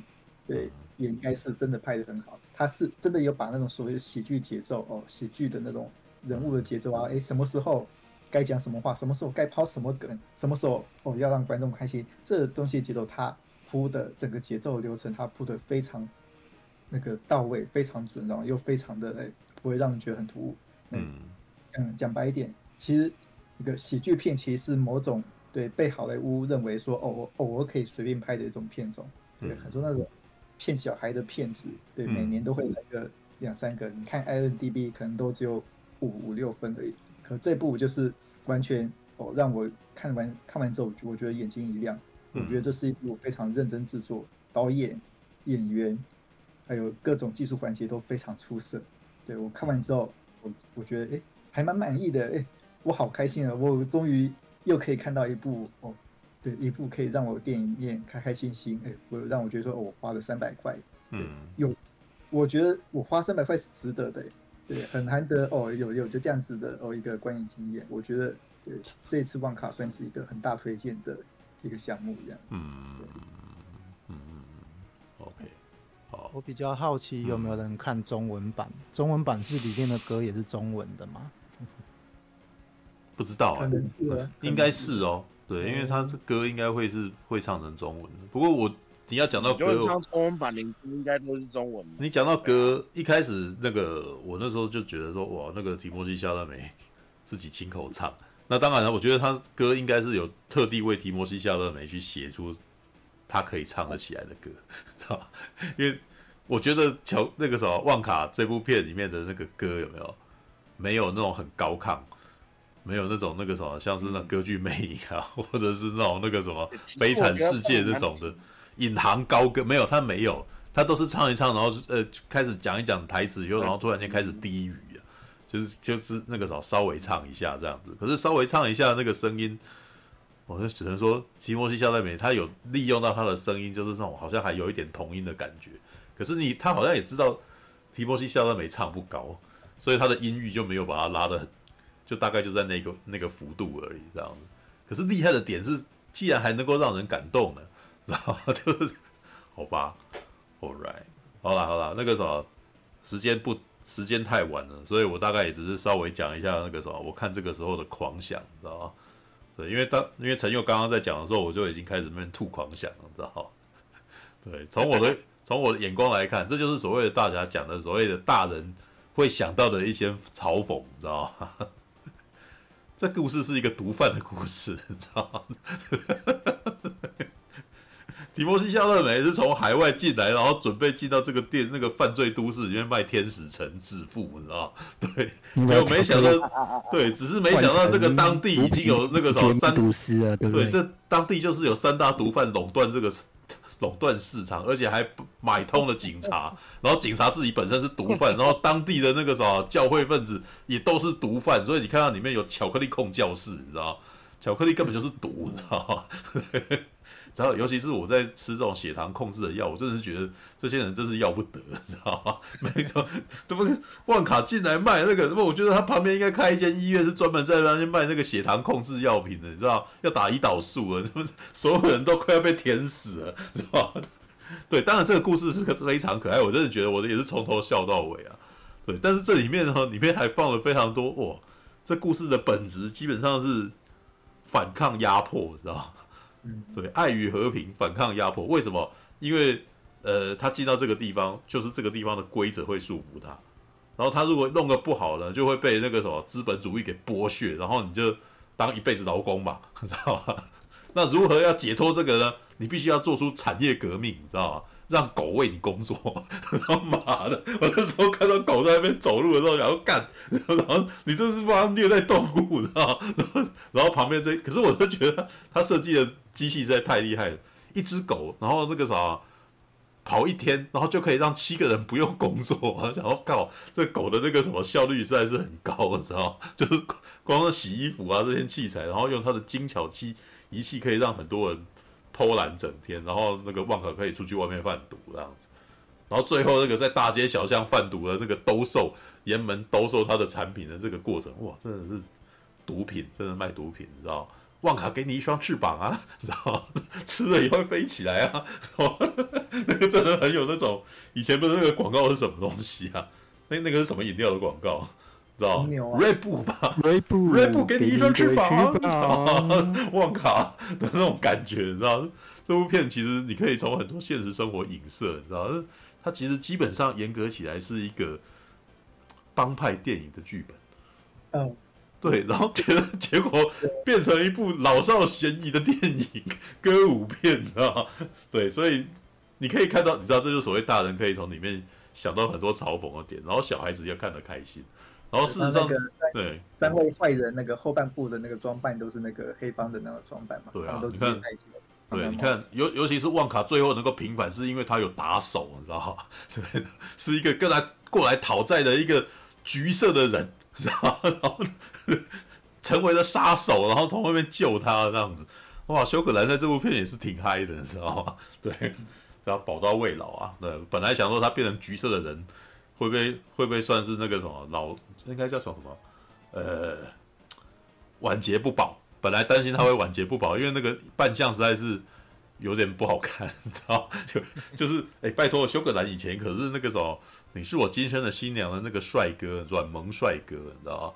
Speaker 8: 对也应该是真的拍的很好，他是真的有把那种所谓的喜剧节奏哦，喜剧的那种人物的节奏啊，哎什么时候该讲什么话，什么时候该抛什么梗，什么时候哦要让观众开心，这东西节奏他。铺的整个节奏流程，它铺的非常那个到位，非常准，然后又非常的哎，不会让人觉得很突兀。嗯，嗯，讲白一点，其实一个喜剧片其实是某种对被好莱坞认为说哦，我偶尔可以随便拍的一种片种。对，很多那种骗小孩的片子，对，每年都会来个两三个。你看 i n d b 可能都只有五五六分而已，可这部就是完全哦，让我看完看完之后，我觉得眼睛一亮。我觉得这是一部非常认真制作，导演、演员，还有各种技术环节都非常出色。对，我看完之后，我我觉得哎，还蛮满意的。哎，我好开心啊！我终于又可以看到一部哦，对，一部可以让我电影院开开心心。哎，我让我觉得说，哦，我花了三百块，嗯，有，我觉得我花三百块是值得的。对，很难得哦，有有就这样子的哦一个观影经验。我觉得对，这次旺卡算是一个很大推荐的。一个项目一样，嗯
Speaker 1: 嗯，OK，好。
Speaker 4: 我比较好奇有没有人看中文版？中文版是里面的歌也是中文的吗？
Speaker 1: 不知道啊，应该是哦。对，因为他这歌应该会是会唱成中文。不过我你要讲到歌，
Speaker 7: 唱中文版，应应该都是中文。
Speaker 1: 你讲到歌，一开始那个我那时候就觉得说，哇，那个提摩西·夏勒梅自己亲口唱。那当然了，我觉得他歌应该是有特地为提摩西·夏勒梅去写出他可以唱得起来的歌，知道吧？因为我觉得乔那个什么《旺卡》这部片里面的那个歌有没有没有那种很高亢，没有那种那个什么像是那歌剧魅影啊，[laughs] 或者是那种那个什么 [laughs] 悲惨世界这种的引吭高歌，没有，他没有，他都是唱一唱，然后呃开始讲一讲台词，又然后突然间开始低语。就是就是那个时候稍微唱一下这样子，可是稍微唱一下那个声音，我就只能说提摩西·肖奈美他有利用到他的声音，就是那种好像还有一点童音的感觉。可是你他好像也知道提摩西·肖奈美唱不高，所以他的音域就没有把它拉得很，就大概就在那个那个幅度而已这样子。可是厉害的点是，既然还能够让人感动呢，然后就是好吧，All right，好了好了，那个什么时间不。时间太晚了，所以我大概也只是稍微讲一下那个什么，我看这个时候的狂想，知道吗？对，因为当因为陈佑刚刚在讲的时候，我就已经开始那边吐狂想了，知道吗？[laughs] 对，从我的 [laughs] 从我的眼光来看，这就是所谓的大家讲的所谓的大人会想到的一些嘲讽，你知道吗？[laughs] 这故事是一个毒贩的故事，你知道吗？提摩西·夏勒梅是从海外进来，然后准备进到这个店那个犯罪都市里面卖天使城致富，你知道吗？[laughs] 对，结果没想到，对，只是没想到这个当地已经有那个什么三
Speaker 6: 毒师啊，对不对？
Speaker 1: 对，这当地就是有三大毒贩垄断这个垄断市场，而且还买通了警察，然后警察自己本身是毒贩，然后当地的那个什么教会分子也都是毒贩，所以你看到里面有巧克力控教室，你知道吗？巧克力根本就是毒，你知道吗？[laughs] 然后，尤其是我在吃这种血糖控制的药，我真的是觉得这些人真是要不得，你知道吗？[laughs] 没错，这不是旺卡进来卖那个，那么我觉得他旁边应该开一间医院，是专门在那边卖那个血糖控制药品的，你知道？要打胰岛素了，所有人都快要被甜死了，知道吗？[laughs] 对，当然这个故事是非常可爱，我真的觉得我的也是从头笑到尾啊。对，但是这里面哈，里面还放了非常多哇，这故事的本质基本上是反抗压迫，知道吗？嗯，对，爱与和平，反抗压迫。为什么？因为呃，他进到这个地方，就是这个地方的规则会束缚他。然后他如果弄个不好呢，就会被那个什么资本主义给剥削，然后你就当一辈子劳工吧，[laughs] 知道吗？那如何要解脱这个呢？你必须要做出产业革命，你知道吗？让狗为你工作。[laughs] 然后妈的，我那时候看到狗在那边走路的时候，然后干，然后你这是把它虐待动物，知道？然后，然后旁边这，可是我就觉得他设计的机器实在太厉害了，一只狗，然后那个啥。跑一天，然后就可以让七个人不用工作。我 [laughs] 想要靠这狗的那个什么效率实在是很高，你知道吗？[laughs] 就是光是洗衣服啊这些器材，然后用它的精巧机仪器，可以让很多人偷懒整天。然后那个旺卡可以出去外面贩毒这样子。然后最后那个在大街小巷贩毒的那个兜售，沿门兜售他的产品的这个过程，哇，真的是毒品，真的卖毒品，你知道吗？旺卡给你一双翅膀啊，然后 [laughs] 吃了也会飞起来啊，[laughs] 那个真的很有那种以前不是那个广告是什么东西啊？那那个是什么饮料的广告？知道吗？瑞布吧，瑞布，瑞布给你一双翅膀，旺卡 [laughs] 的那种感觉，你知道？这部片其实你可以从很多现实生活影射，你知道？它其实基本上严格起来是一个帮派电影的剧本。嗯。对，然后结结果变成一部老少咸宜的电影歌舞片，你知道？对，所以你可以看到，你知道，这就是所谓大人可以从里面想到很多嘲讽的点，然后小孩子要看得开心。然后事实上，对
Speaker 8: 三位坏人那个后半部的那个装扮都是那个黑帮的那个装扮嘛？
Speaker 1: 对啊，你看，对，你看，尤尤其是旺卡最后能够平反，是因为他有打手，你知道吗？对，[laughs] 是一个跟他过来讨债的一个橘色的人。然后，然后成为了杀手，然后从外面救他这样子。哇，修格兰在这部片也是挺嗨的，你知道吗？对，然后宝刀未老啊。对，本来想说他变成橘色的人，会不会会不会算是那个什么老，应该叫什么？呃，晚节不保。本来担心他会晚节不保，因为那个扮相实在是有点不好看，[laughs] 你知道？就就是，哎，拜托，修格兰以前可是那个什么。你是我今生的新娘的那个帅哥，软萌帅哥，你知道吗？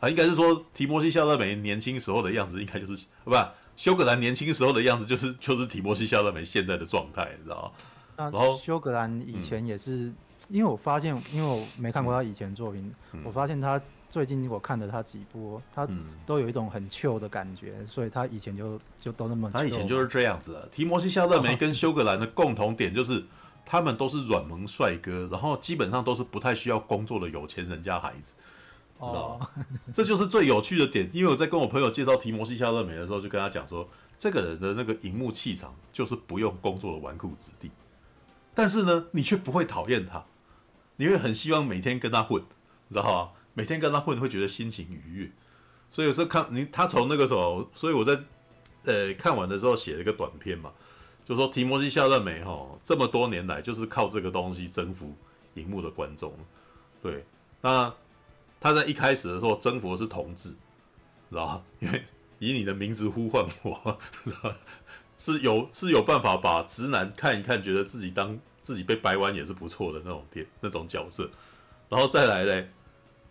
Speaker 1: 啊，应该是说提摩西·夏勒梅年轻时候的样子，应该就是不，修格兰年轻时候的样子，就是就是提摩西·夏勒梅现在的状态，你知道吗？然后
Speaker 4: 修格兰以前也是，嗯、因为我发现，因为我没看过他以前作品，嗯、我发现他最近我看的他几部，他都有一种很 chill 的感觉，所以他以前就就都那么。
Speaker 1: 他以前就是这样子。提摩西·夏勒梅跟休格兰的共同点就是。他们都是软萌帅哥，然后基本上都是不太需要工作的有钱人家孩子，哦？这就是最有趣的点。因为我在跟我朋友介绍提摩西·夏勒梅的时候，就跟他讲说，这个人的那个荧幕气场就是不用工作的纨绔子弟，但是呢，你却不会讨厌他，你会很希望每天跟他混，你知道吗？每天跟他混会觉得心情愉悦。所以有时候看你他从那个时候，所以我在呃看完的时候写了一个短片嘛。就说提摩西·夏勒梅哈这么多年来就是靠这个东西征服荧幕的观众，对，那他在一开始的时候征服的是同志，知道吧？因为以你的名字呼唤我，是有是有办法把直男看一看，觉得自己当自己被掰弯也是不错的那种电那种角色，然后再来嘞，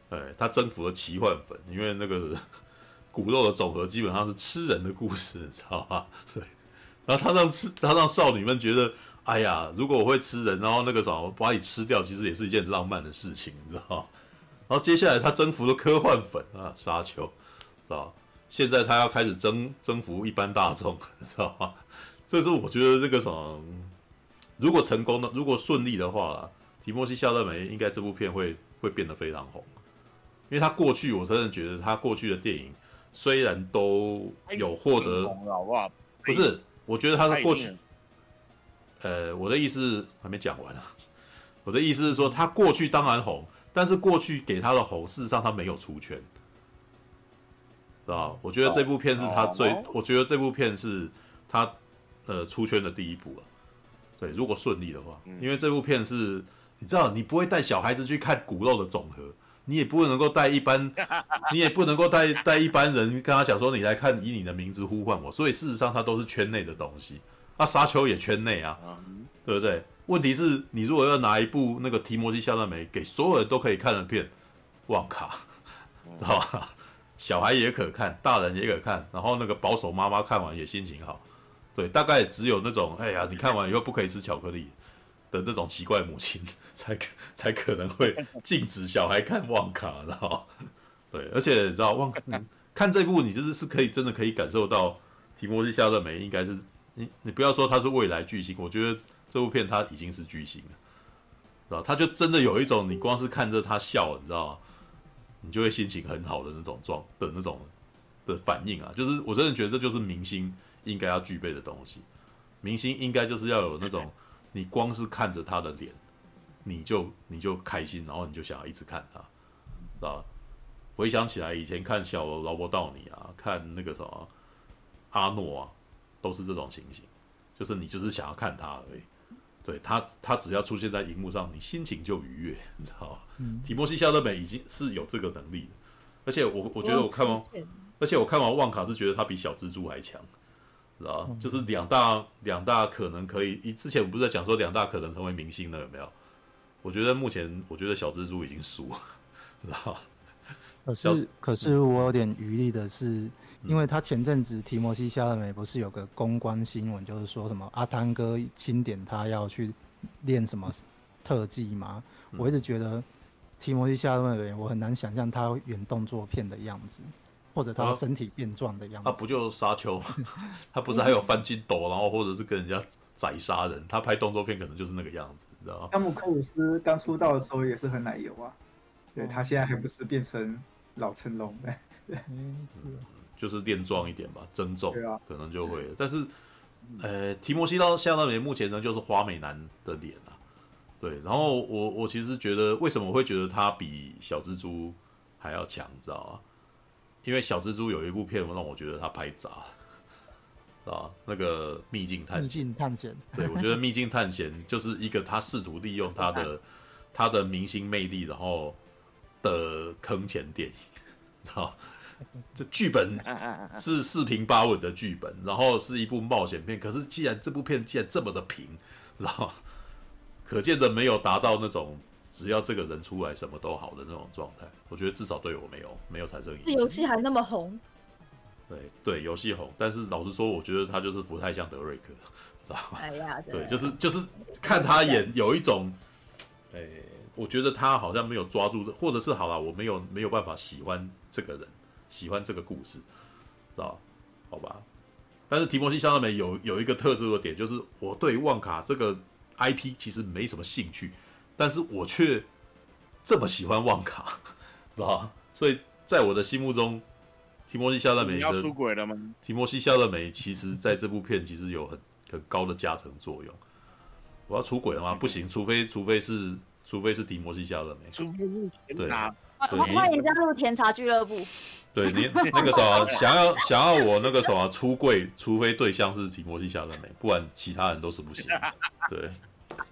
Speaker 1: 哎，他征服了奇幻粉，因为那个 [laughs] 骨肉的总和基本上是吃人的故事，你知道吧？[laughs] 对。然后他让吃，他让少女们觉得，哎呀，如果我会吃人，然后那个什么把你吃掉，其实也是一件浪漫的事情，你知道吗？然后接下来他征服了科幻粉啊，沙丘，知道现在他要开始征征服一般大众，知道吗？这是我觉得这个什么，如果成功的，如果顺利的话，提莫西·夏勒梅应该这部片会会变得非常红，因为他过去我真的觉得他过去的电影虽然都有获得，不是。我觉得他的过去，呃，我的意思还没讲完啊。我的意思是说，他过去当然红，但是过去给他的红，事实上他没有出圈，知道吧？我觉得这部片是他最，我觉得这部片是他呃出圈的第一部了。对，如果顺利的话，因为这部片是，你知道，你不会带小孩子去看骨肉的总和。你也不能够带一般，[laughs] 你也不能够带带一般人跟他讲说，你来看，以你的名字呼唤我。所以事实上，它都是圈内的东西。那、啊、沙丘也圈内啊，对不对？问题是你如果要拿一部那个提摩西·夏勒梅给所有人都可以看的片，哇卡，知道吧？小孩也可看，大人也可看，然后那个保守妈妈看完也心情好。对，大概只有那种，哎呀，你看完以后不可以吃巧克力的那种奇怪母亲，才才可能会禁止小孩看旺卡，然后对，而且你知道旺卡，看这部你就是是可以真的可以感受到提摩西·夏勒梅应该是你你不要说他是未来巨星，我觉得这部片他已经是巨星了，知道他就真的有一种你光是看着他笑，你知道吗？你就会心情很好的那种状的那种的反应啊，就是我真的觉得这就是明星。应该要具备的东西，明星应该就是要有那种，你光是看着他的脸，你就你就开心，然后你就想要一直看他，知道吧？回想起来，以前看小劳勃道尼啊，看那个什么阿诺啊，都是这种情形，就是你就是想要看他而已。对他，他只要出现在荧幕上，你心情就愉悦，你知道吗？嗯、提莫西·夏勒美已经是有这个能力的，而且我我觉得我看完，而且我看完旺卡是觉得他比小蜘蛛还强。知道，就是两大两大可能可以，之前我们不是在讲说两大可能成为明星的有没有？我觉得目前我觉得小蜘蛛已经输了，[laughs] 知道。
Speaker 4: 可是可是我有点余力的是，因为他前阵子提摩西·夏勒梅不是有个公关新闻，就是说什么阿汤哥钦点他要去练什么特技吗？我一直觉得提摩西·夏勒梅，我很难想象他演动作片的样子。或者他身体变壮的样子，啊，
Speaker 1: 他不就沙丘？[laughs] 他不是还有翻筋斗，然后或者是跟人家宰杀人？他拍动作片可能就是那个样子，你知道吗？
Speaker 8: 汤姆克鲁斯刚出道的时候也是很奶油啊，对，他现在还不是变成老成龙的，对，
Speaker 1: 嗯，就是练壮一点吧，增重，可能就会。但是，呃，提摩西到夏勒梅目前呢，就是花美男的脸啊，对。然后我我其实觉得，为什么我会觉得他比小蜘蛛还要强，你知道吗？因为小蜘蛛有一部片让我觉得他拍砸，啊，那个秘境探险。秘
Speaker 4: 境探险。
Speaker 1: 对，我觉得秘境探险就是一个他试图利用他的他的明星魅力，然后的坑钱电影，知道？这剧本 [laughs] 是四平八稳的剧本，然后是一部冒险片。可是既然这部片既然这么的平，然后？可见的没有达到那种。只要这个人出来，什么都好的那种状态，我觉得至少对我没有没有产生影响。
Speaker 5: 游戏还那么红，
Speaker 1: 对对，游戏红，但是老实说，我觉得他就是不太像德瑞克，[laughs] 知道吧？
Speaker 5: 哎呀，
Speaker 1: 对，就是就是看他演有一种，哎，我觉得他好像没有抓住，或者是好了，我没有没有办法喜欢这个人，喜欢这个故事，知道？好吧？但是提摩西·夏勒梅有有一个特殊的点，就是我对旺卡这个 IP 其实没什么兴趣。但是我却这么喜欢旺卡，[laughs] 知道吧？所以在我的心目中，提摩西·夏勒梅
Speaker 7: 要出轨了吗？
Speaker 1: 提摩西·夏勒美其实在这部片其实有很很高的加成作用。我要出轨了吗？不行，除非除非是除非是提摩西·夏勒美。
Speaker 7: 除非是
Speaker 1: 对，
Speaker 5: 欢迎加入甜茶俱乐部。
Speaker 1: 对，你那个什么 [laughs] 想要想要我那个什么出柜，除非对象是提摩西·夏勒美，不然其他人都是不行。对。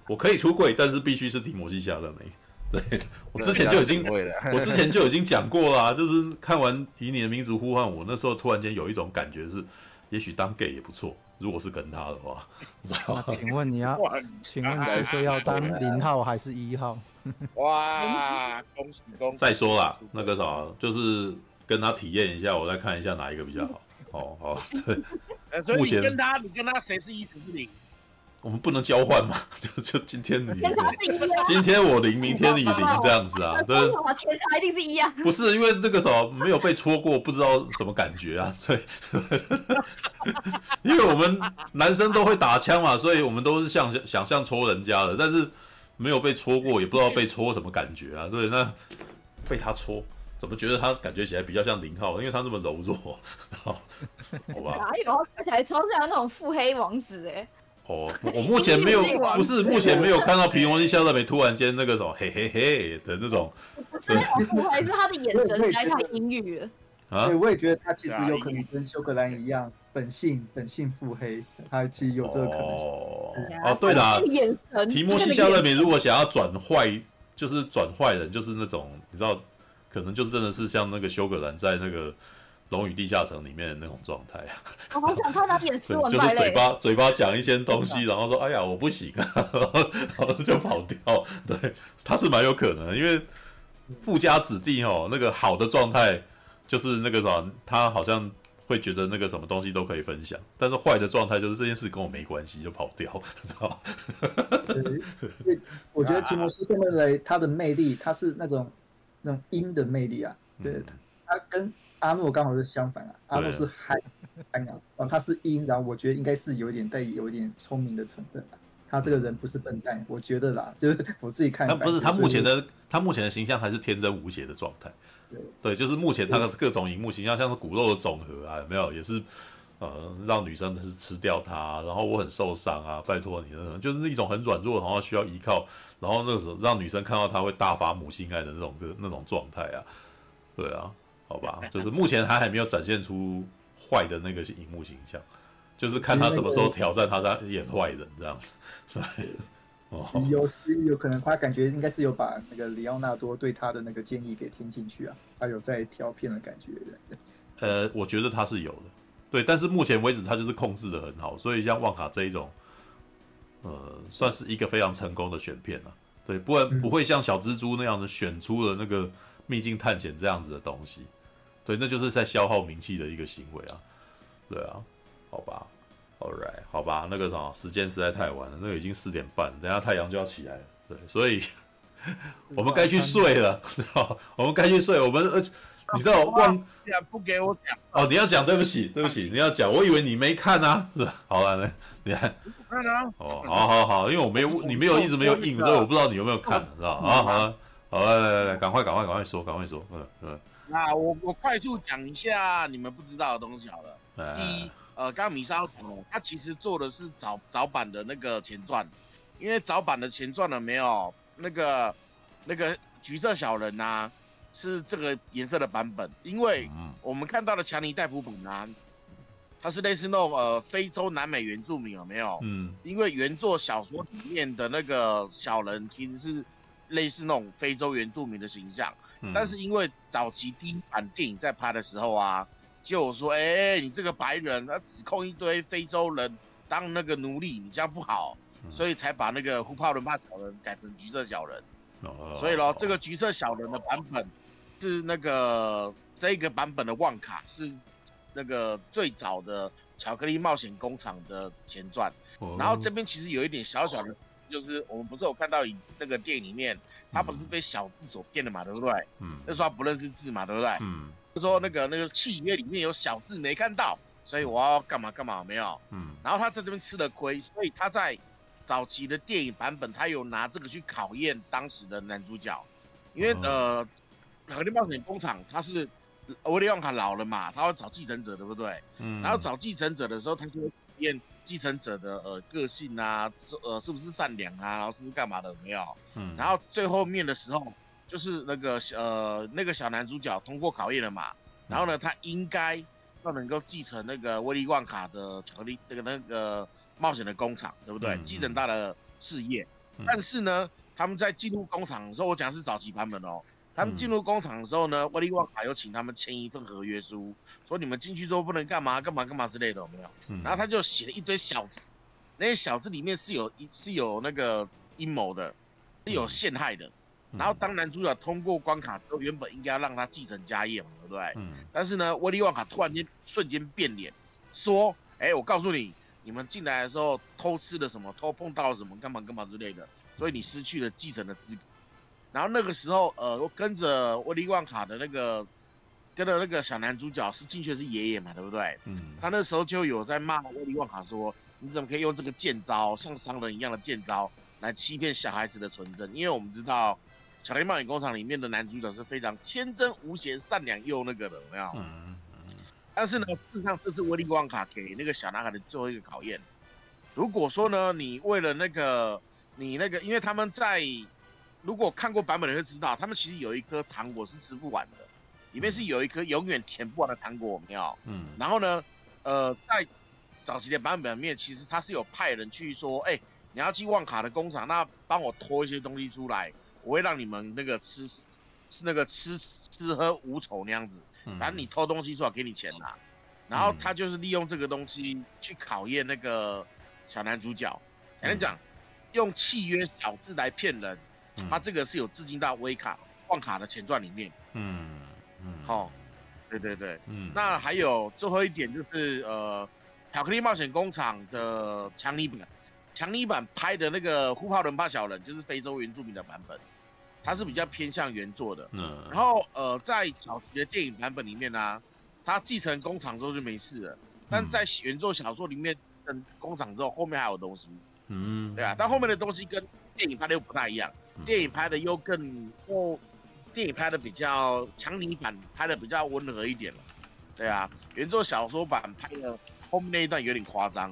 Speaker 1: 我可以出柜，但是必须是提摩西·夏勒梅。对，我之前就已经，[laughs] 我之前就已经讲过了，就是看完《以你的名字呼唤我》，那时候突然间有一种感觉是，也许当 gay 也不错。如果是跟他的话，[laughs]
Speaker 4: 那请问你要，请问是要当零号还是一号？
Speaker 7: 哇，恭喜恭喜！
Speaker 1: 再说啦，那个啥，就是跟他体验一下，我再看一下哪一个比较好。哦，好，对。
Speaker 7: 目前跟他，你跟他谁是一，谁是零？
Speaker 1: 我们不能交换嘛？[laughs] 就就今天你，今天我零，明天你零这样子啊？[laughs] 对，
Speaker 5: 天差一定是一啊！
Speaker 1: 不是因为那个什么没有被戳过，不知道什么感觉啊？[laughs] 对，因为我们男生都会打枪嘛，所以我们都是想想想象戳人家的，但是没有被戳过，也不知道被戳什么感觉啊？对，那被他戳，怎么觉得他感觉起来比较像零号？因为他那么柔弱，好吧？
Speaker 5: 哪有看起来超像那种腹黑王子哎？
Speaker 1: 哦，[laughs] 我目前没有，不是目前没有看到提摩西·夏勒梅突然间那个什么嘿嘿嘿的那种，
Speaker 5: 不是那种，还是他的眼神实在太阴郁了。
Speaker 8: 啊，对，我也觉得他其实有可能跟修格兰一样，本性本性腹黑，他其实有这个可能性。
Speaker 1: 哦，哦，对啦，提莫西·夏勒梅如果想要转坏，就是转坏人，就是那种你知道，可能就是真的是像那个修格兰在那个。《龙与地下城》里面的那种状态啊，
Speaker 5: 我好想看他演斯文败类，
Speaker 1: 就是嘴巴嘴巴讲一些东西，然后说：“哎呀，我不行啊。”然后就跑掉。对，他是蛮有可能，因为富家子弟哦，那个好的状态就是那个什么，他好像会觉得那个什么东西都可以分享，但是坏的状态就是这件事跟我没关系，就跑掉，[laughs] 知道吗？[laughs]
Speaker 8: 对，我觉得提摩西·夏勒梅他的魅力，他是那种那种阴的魅力啊，对，嗯、他跟阿诺刚好是相反啊，阿诺是憨憨啊，哦，他是阴，然后我觉得应该是有点带有一点聪明的成分啊。他这个人不是笨蛋，我觉得啦，[laughs] 就是我自己看。
Speaker 1: 他不是他目前的，他目前的形象还是天真无邪的状态。对，对，就是目前他的各种荧幕形象，像是骨肉的总和啊，有没有？也是呃，让女生是吃掉他，然后我很受伤啊，拜托你那种，就是一种很软弱，然后需要依靠，然后那个时候让女生看到他会大发母性爱的那种那种状态啊。对啊，好吧，就是目前他还没有展现出坏的那个荧幕形象。就是看他什么时候挑战他在演坏人这样子，是吧？哦，
Speaker 8: 有有可能他感觉应该是有把那个里奥纳多对他的那个建议给听进去啊，他有在挑片的感觉。
Speaker 1: 呃，我觉得他是有的，对，但是目前为止他就是控制的很好，所以像旺卡这一种，呃，算是一个非常成功的选片了，啊。对，不然不会像小蜘蛛那样的选出了那个秘境探险这样子的东西，对，那就是在消耗名气的一个行为啊，对啊。好吧，All right，好吧，那个什么，时间实在太晚了，那个已经四点半，等下太阳就要起来了，对，所以我们该去睡了，知道？我们该去睡，我们而且你知道忘
Speaker 7: 不给我讲
Speaker 1: 哦，你要讲，对不起，对不起，你要讲，我以为你没看啊，是吧？好了，来，你看，
Speaker 7: 看啊，
Speaker 1: 哦，好好好，因为我没有，你没有一直没有应，所以我不知道你有没有看，是吧？啊，好了，好了，来来来，赶快赶快赶快说，赶快说，嗯嗯，
Speaker 7: 那我我快速讲一下你们不知道的东西好了，第一。呃，刚刚米莎讲了，他其实做的是早早版的那个前传，因为早版的前传了没有？那个那个橘色小人呐、啊，是这个颜色的版本，因为我们看到的强尼戴普本啊，他是类似那种呃非洲南美原住民有没有？嗯，因为原作小说里面的那个小人其实是类似那种非洲原住民的形象，但是因为早期第一版电影在拍的时候啊。就说，哎、欸，你这个白人，他指控一堆非洲人当那个奴隶，你这样不好，所以才把那个胡帕伦帕小人改成橘色小人。哦、所以咯，这个橘色小人的版本是那个这个版本的旺卡是那个最早的巧克力冒险工厂的前传。哦、然后这边其实有一点小小的，就是我们不是有看到那个电影里面，他不是被小字所骗的嘛，对不对？嗯。那时候他不认识字嘛，对不对？嗯。就说那个那个契约里面有小字没看到，所以我要干嘛干嘛没有。嗯，然后他在这边吃了亏，所以他在早期的电影版本，他有拿这个去考验当时的男主角，因为、哦、呃，巧克力冒险工厂他是威利旺卡老了嘛，他要找继承者，对不对？嗯，然后找继承者的时候，他就会考验继承者的呃个性啊，呃是不是善良啊，然后是不是干嘛的没有？嗯，然后最后面的时候。就是那个呃那个小男主角通过考验了嘛，然后呢，他应该要能够继承那个威利旺卡的巧克力那个那个冒险的工厂，对不对？继、嗯、承他的事业。嗯、但是呢，他们在进入工厂的时候，我讲是早期版本哦。他们进入工厂的时候呢，威利旺卡又请他们签一份合约书，说你们进去之后不能干嘛干嘛干嘛之类的，有没有？嗯、然后他就写了一堆小字，那些小字里面是有一是有那个阴谋的，是有陷害的。嗯然后当男主角通过关卡之后，原本应该要让他继承家业嘛，对不对？嗯。但是呢，威利旺卡突然间瞬间变脸，说：“哎，我告诉你，你们进来的时候偷吃了什么，偷碰到了什么，干嘛干嘛之类的，所以你失去了继承的资格。”然后那个时候，呃，我跟着威利旺卡的那个，跟着那个小男主角是进去的是爷爷嘛，对不对？嗯。他那时候就有在骂威利旺卡说：“你怎么可以用这个剑招，像商人一样的剑招来欺骗小孩子的纯真？因为我们知道。”巧克力冒险工厂里面的男主角是非常天真无邪、善良又那个的，有没有？嗯嗯。但是呢，事实上这是威利旺卡给那个小男孩的最后一个考验。如果说呢，你为了那个，你那个，因为他们在如果看过版本的人就知道，他们其实有一颗糖果是吃不完的，里面是有一颗永远填不完的糖果，有没有？嗯。然后呢，呃，在早期的版本里面，其实他是有派人去说，哎、欸，你要去旺卡的工厂，那帮我拖一些东西出来。我会让你们那个吃，吃那个吃吃喝无愁那样子，反正你偷东西出来给你钱拿，然后他就是利用这个东西去考验那个小男主角。简单讲，用契约小字来骗人，他这个是有致敬到威卡旺卡的前传里面。嗯嗯。好，对对对，嗯，那还有最后一点就是呃，巧克力冒险工厂的强尼版，强尼版拍的那个呼泡伦巴小人，就是非洲原住民的版本，它是比较偏向原作的。嗯，然后呃，在早期的电影版本里面呢、啊，它继承工厂之后就没事了，但在原作小说里面，跟工厂之后后面还有东西。嗯，对啊，但后面的东西跟电影拍的又不太一样，电影拍的又更哦。电影拍的比较强尼版拍的比较温和一点了，对啊，原作小说版拍的后面那一段有点夸张，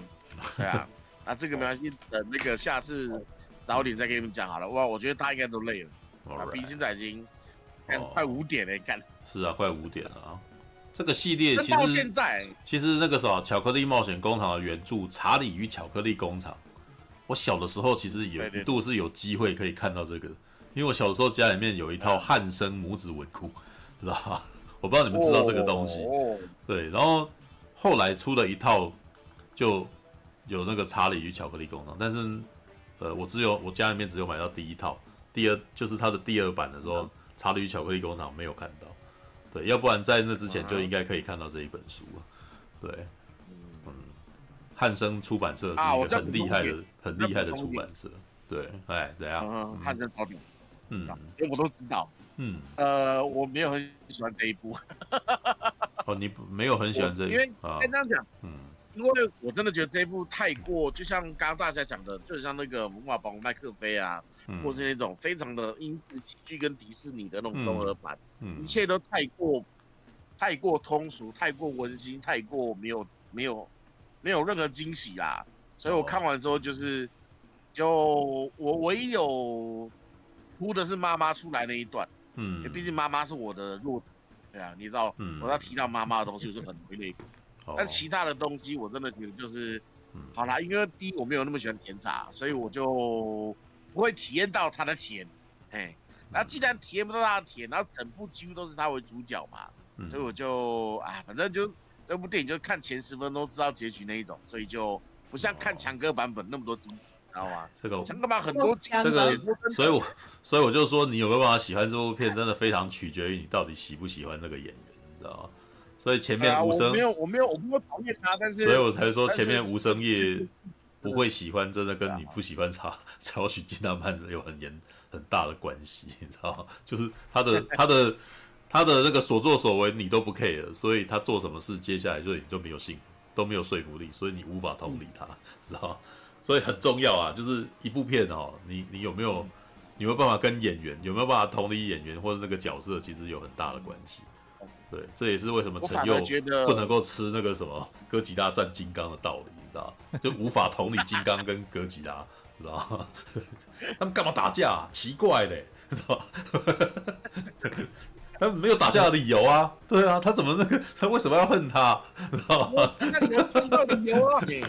Speaker 7: 对啊，[laughs] 那这个没关系，等那个下次早点再给你们讲好了。哇，我觉得大家应该都累了，啊，毕竟现在已经快五点了，看。
Speaker 1: 是啊，快五点了啊。这个系列其实到现在，其实那个时候《巧克力冒险工厂》的原著《查理与巧克力工厂》，我小的时候其实有一度是有机会可以看到这个。因为我小时候家里面有一套汉生母子文库，[laughs] 知道吧？[laughs] 我不知道你们知道这个东西。对，然后后来出了一套，就有那个查理与巧克力工厂，但是呃，我只有我家里面只有买到第一套，第二就是它的第二版的时候，查理与巧克力工厂没有看到。对，要不然在那之前就应该可以看到这一本书了。对，嗯，汉生出版社是一个很厉害的、很厉害的出版社。对，哎，怎样？
Speaker 7: 汉生好嗯，因为我都知道。嗯，呃，我没有很喜欢这一部。
Speaker 1: 哦，你没有很喜欢这一部？
Speaker 7: 因为跟这样讲，嗯，因为我真的觉得这一部太过，就像刚刚大家讲的，就像那个魔法宝麦克菲啊，嗯、或是那种非常的英式喜剧跟迪士尼的那种综合版，嗯，一切都太过，太过通俗，太过温馨，太过没有没有没有任何惊喜啦。所以我看完之后就是，就我唯一有。哭的是妈妈出来那一段，嗯，因为毕竟妈妈是我的弱，对啊，你知道，嗯，我要提到妈妈的东西，我就很容易泪哭。但其他的东西，我真的觉得就是，嗯，好啦，因为第一我没有那么喜欢甜茶，所以我就不会体验到它的甜，哎，那既然体验不到它的甜，然后整部几乎都是他为主角嘛，嗯，所以我就啊，反正就这部电影就看前十分钟知道结局那一种，所以就不像看强哥版本那么多惊喜。知道吗？这个强哥版很多，
Speaker 1: 这个，所以我所以我就说，你有没有办法喜欢这部片，真的非常取决于你到底喜不喜欢这个演员，你知道吗？所以前面无声，
Speaker 7: 我没有，我没有，我没有讨厌他，但是，
Speaker 1: 所以我才说前面无声夜不会喜欢，真的跟你不喜欢查乔 [laughs] 许金纳曼有很严很大的关系，你知道吗？就是他的他的他的那个所作所为你都不 care，所以他做什么事，接下来就你就没有幸福，都没有说服力，所以你无法同理他，知道吗？所以很重要啊，就是一部片哦，你你有没有，你有没有办法跟演员有没有办法同理演员或者那个角色，其实有很大的关系。对，这也是为什么陈佑不能够吃那个什么哥吉拉战金刚的道理，你知道？就无法同理金刚跟哥吉拉，知道吗？[laughs] 他们干嘛打架啊？奇怪嘞，知道吗？他没有打架的理由啊，对啊，他怎么那个他为什么要恨他，知道吗？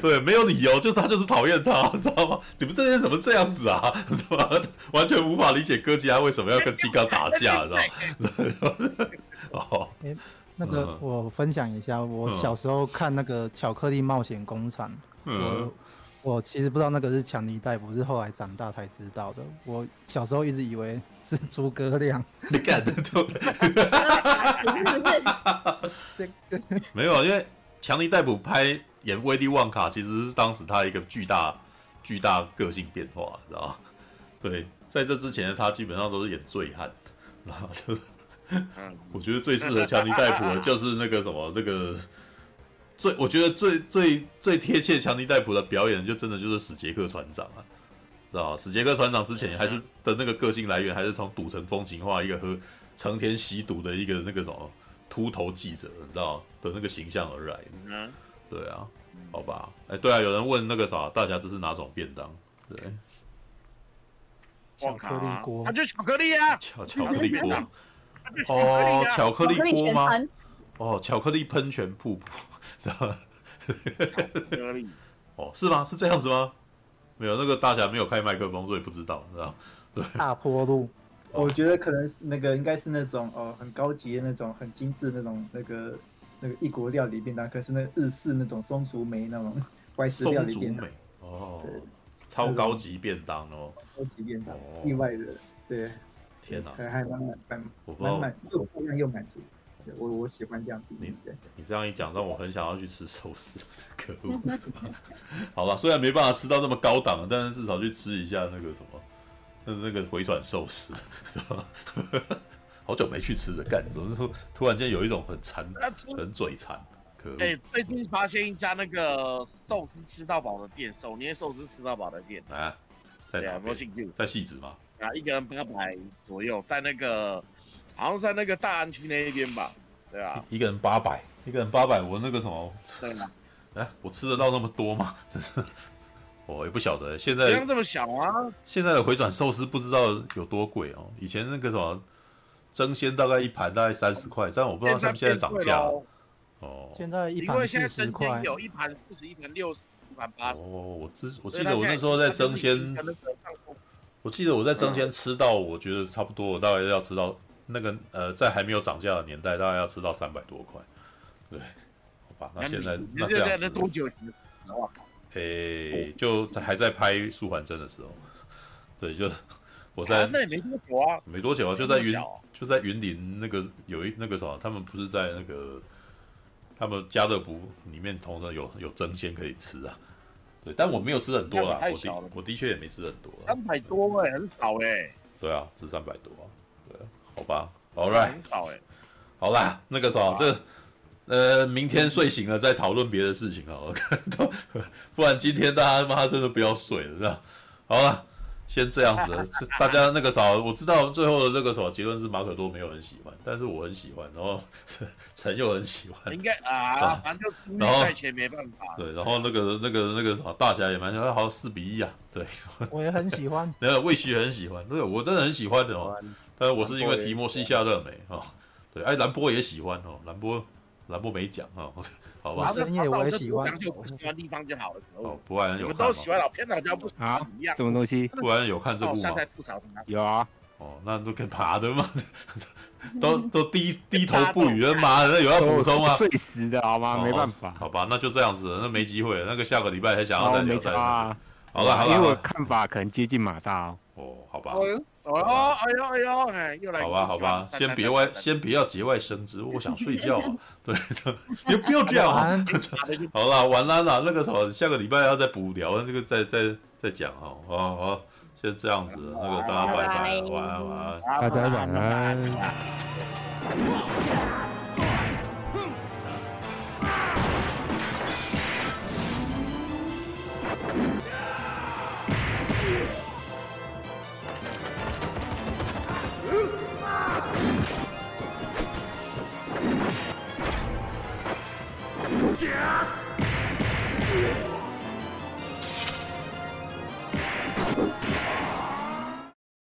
Speaker 1: 对，没有理由，就是他就是讨厌他，[laughs] 知道吗？你们这些人怎么这样子啊？知道吗？完全无法理解哥吉拉为什么要跟金刚打架，知道吗？[laughs] [laughs]
Speaker 4: 哦，哎，那个我分享一下，我小时候看那个巧克力冒险工厂，嗯。我其实不知道那个是强尼戴普，是后来长大才知道的。我小时候一直以为是诸葛亮，[laughs]
Speaker 1: 你敢的都，[laughs] 没有，因为强尼戴普拍演威利旺卡，其实是当时他一个巨大巨大个性变化，知道吗？对，在这之前他基本上都是演醉汉，然后就是，我觉得最适合强尼戴普的就是那个什么那个。最我觉得最最最贴切强尼戴普的表演，就真的就是史杰克船长啊，知道史杰克船长之前还是的那个个性来源，还是从赌城风情画一个和成天吸毒的一个那个什么秃头记者，你知道的那个形象而来。嗯，对啊，好吧，哎，对啊，有人问那个啥，大侠这是哪种便当？对，
Speaker 4: 巧克力锅，
Speaker 7: 它就是巧克力啊，
Speaker 1: 巧巧克力锅，哦，巧克力锅吗？哦，巧克力喷泉瀑布。知道吗？哦，是吗？是这样子吗？没有，那个大侠没有开麦克风，所以不知道，知道？对，
Speaker 4: 大坡路，
Speaker 8: 我觉得可能那个应该是那种哦，很高级的那种，很精致那种那个那个异国料理便当，可是那日式那种松竹梅那种怀石料理便当，
Speaker 1: 哦，超高级便当哦，
Speaker 8: 高级便当，意外的，对，
Speaker 1: 天哪，
Speaker 8: 还还蛮满满，满满又漂亮又满足。我我喜欢这样子。
Speaker 1: 你你这样一讲，让我很想要去吃寿司，可恶！好吧，虽然没办法吃到这么高档，但是至少去吃一下那个什么，那那个回转寿司，是吧？[laughs] 好久没去吃了，干，怎么说？突然间有一种很馋、很嘴馋。可恶！
Speaker 7: 哎，最近发现一家那个寿司吃到饱的店，手捏寿司吃到饱的店
Speaker 1: 啊，在哪边？在汐止吗？
Speaker 7: 啊，一个人八百左右，在那个好像在那个大安区那一边吧？对啊，
Speaker 1: 一个人八百，一个人八百，我那个什么？
Speaker 7: 对啊，
Speaker 1: 哎，我吃得到那么多吗？[laughs] 真是，我也不晓得。现在
Speaker 7: 这么小啊？
Speaker 1: 现在的回转寿司不知道有多贵哦。以前那个什么蒸鲜大概一盘大概三十块，但我不知道他们现在涨价了。哦，
Speaker 4: 现在一盘四十块，
Speaker 7: 有一盘四十，一盘六十，一盘八十。
Speaker 1: 哦，我之我记得我那时候在蒸鲜。我记得我在蒸鲜吃到，我觉得差不多，我大概要吃到那个呃，在还没有涨价的年代，大概要吃到三百多块。对，好吧，那现在那这样子，
Speaker 7: 多久？
Speaker 1: 诶，就在还在拍《素还真》的时候，对，就我在
Speaker 7: 那也没多久啊，
Speaker 1: 没多久啊，就在云就在云林那个有一那个什么，他们不是在那个他们家乐福里面，同时有有蒸鲜可以吃啊。对，但我没有吃很多啦，我的我的确也没吃很多，
Speaker 7: 三百多哎，很少哎。
Speaker 1: 对啊，吃三百多啊，对，好吧，All right，
Speaker 7: 很少哎。
Speaker 1: 好啦，那个啥，这呃，明天睡醒了再讨论别的事情啊，[laughs] 不然今天大家他妈真的不要睡了，是吧？好了。先这样子，大家那个啥，我知道最后的那个什么结论是马可多没有很喜欢，但是我很喜欢，然后陈 [laughs] 又很喜欢，
Speaker 7: 应该啊，[laughs] 反正就在前没办法。
Speaker 1: 对，然后那个那个那个啥，大侠也蛮喜欢，好像四比一啊，对。
Speaker 4: 我也很喜欢，
Speaker 1: 没有魏徐也很喜欢，对，我真的很喜欢的哦。但是我是因为提莫西夏勒梅啊，对，哎，兰波也喜欢哦，兰波兰波没讲啊。好吧，
Speaker 4: 深夜我也喜欢，
Speaker 7: 就不喜欢地方就好了。
Speaker 1: 哦，不然有？
Speaker 7: 都喜欢老偏老家不
Speaker 6: 啊？什么东西？
Speaker 1: 不然有看这部吗？
Speaker 6: 有啊。
Speaker 1: 哦，那都跟爬的嘛，[laughs] 都都低低头不语的妈的，那有要补充吗？
Speaker 6: 睡死的好吗？没办法。
Speaker 1: 好吧，那就这样子，那没机会了。那个下个礼拜还想要再聊再。好
Speaker 6: 了，
Speaker 1: 好了，
Speaker 6: 因为我看法可能接近马大
Speaker 1: 哦。好吧。
Speaker 7: 哦，哎呦哎呦，哎，又来。
Speaker 1: 好吧，好吧，先别外，先不要节外生枝，我想睡觉啊。[laughs] 对的，[laughs] 也不要这样啊。[laughs] 好了，晚安了。那个什么，下个礼拜要再补聊，这个再再再讲哈。好好，先这样子，那个大家拜拜，晚安晚安，
Speaker 6: 大家晚安。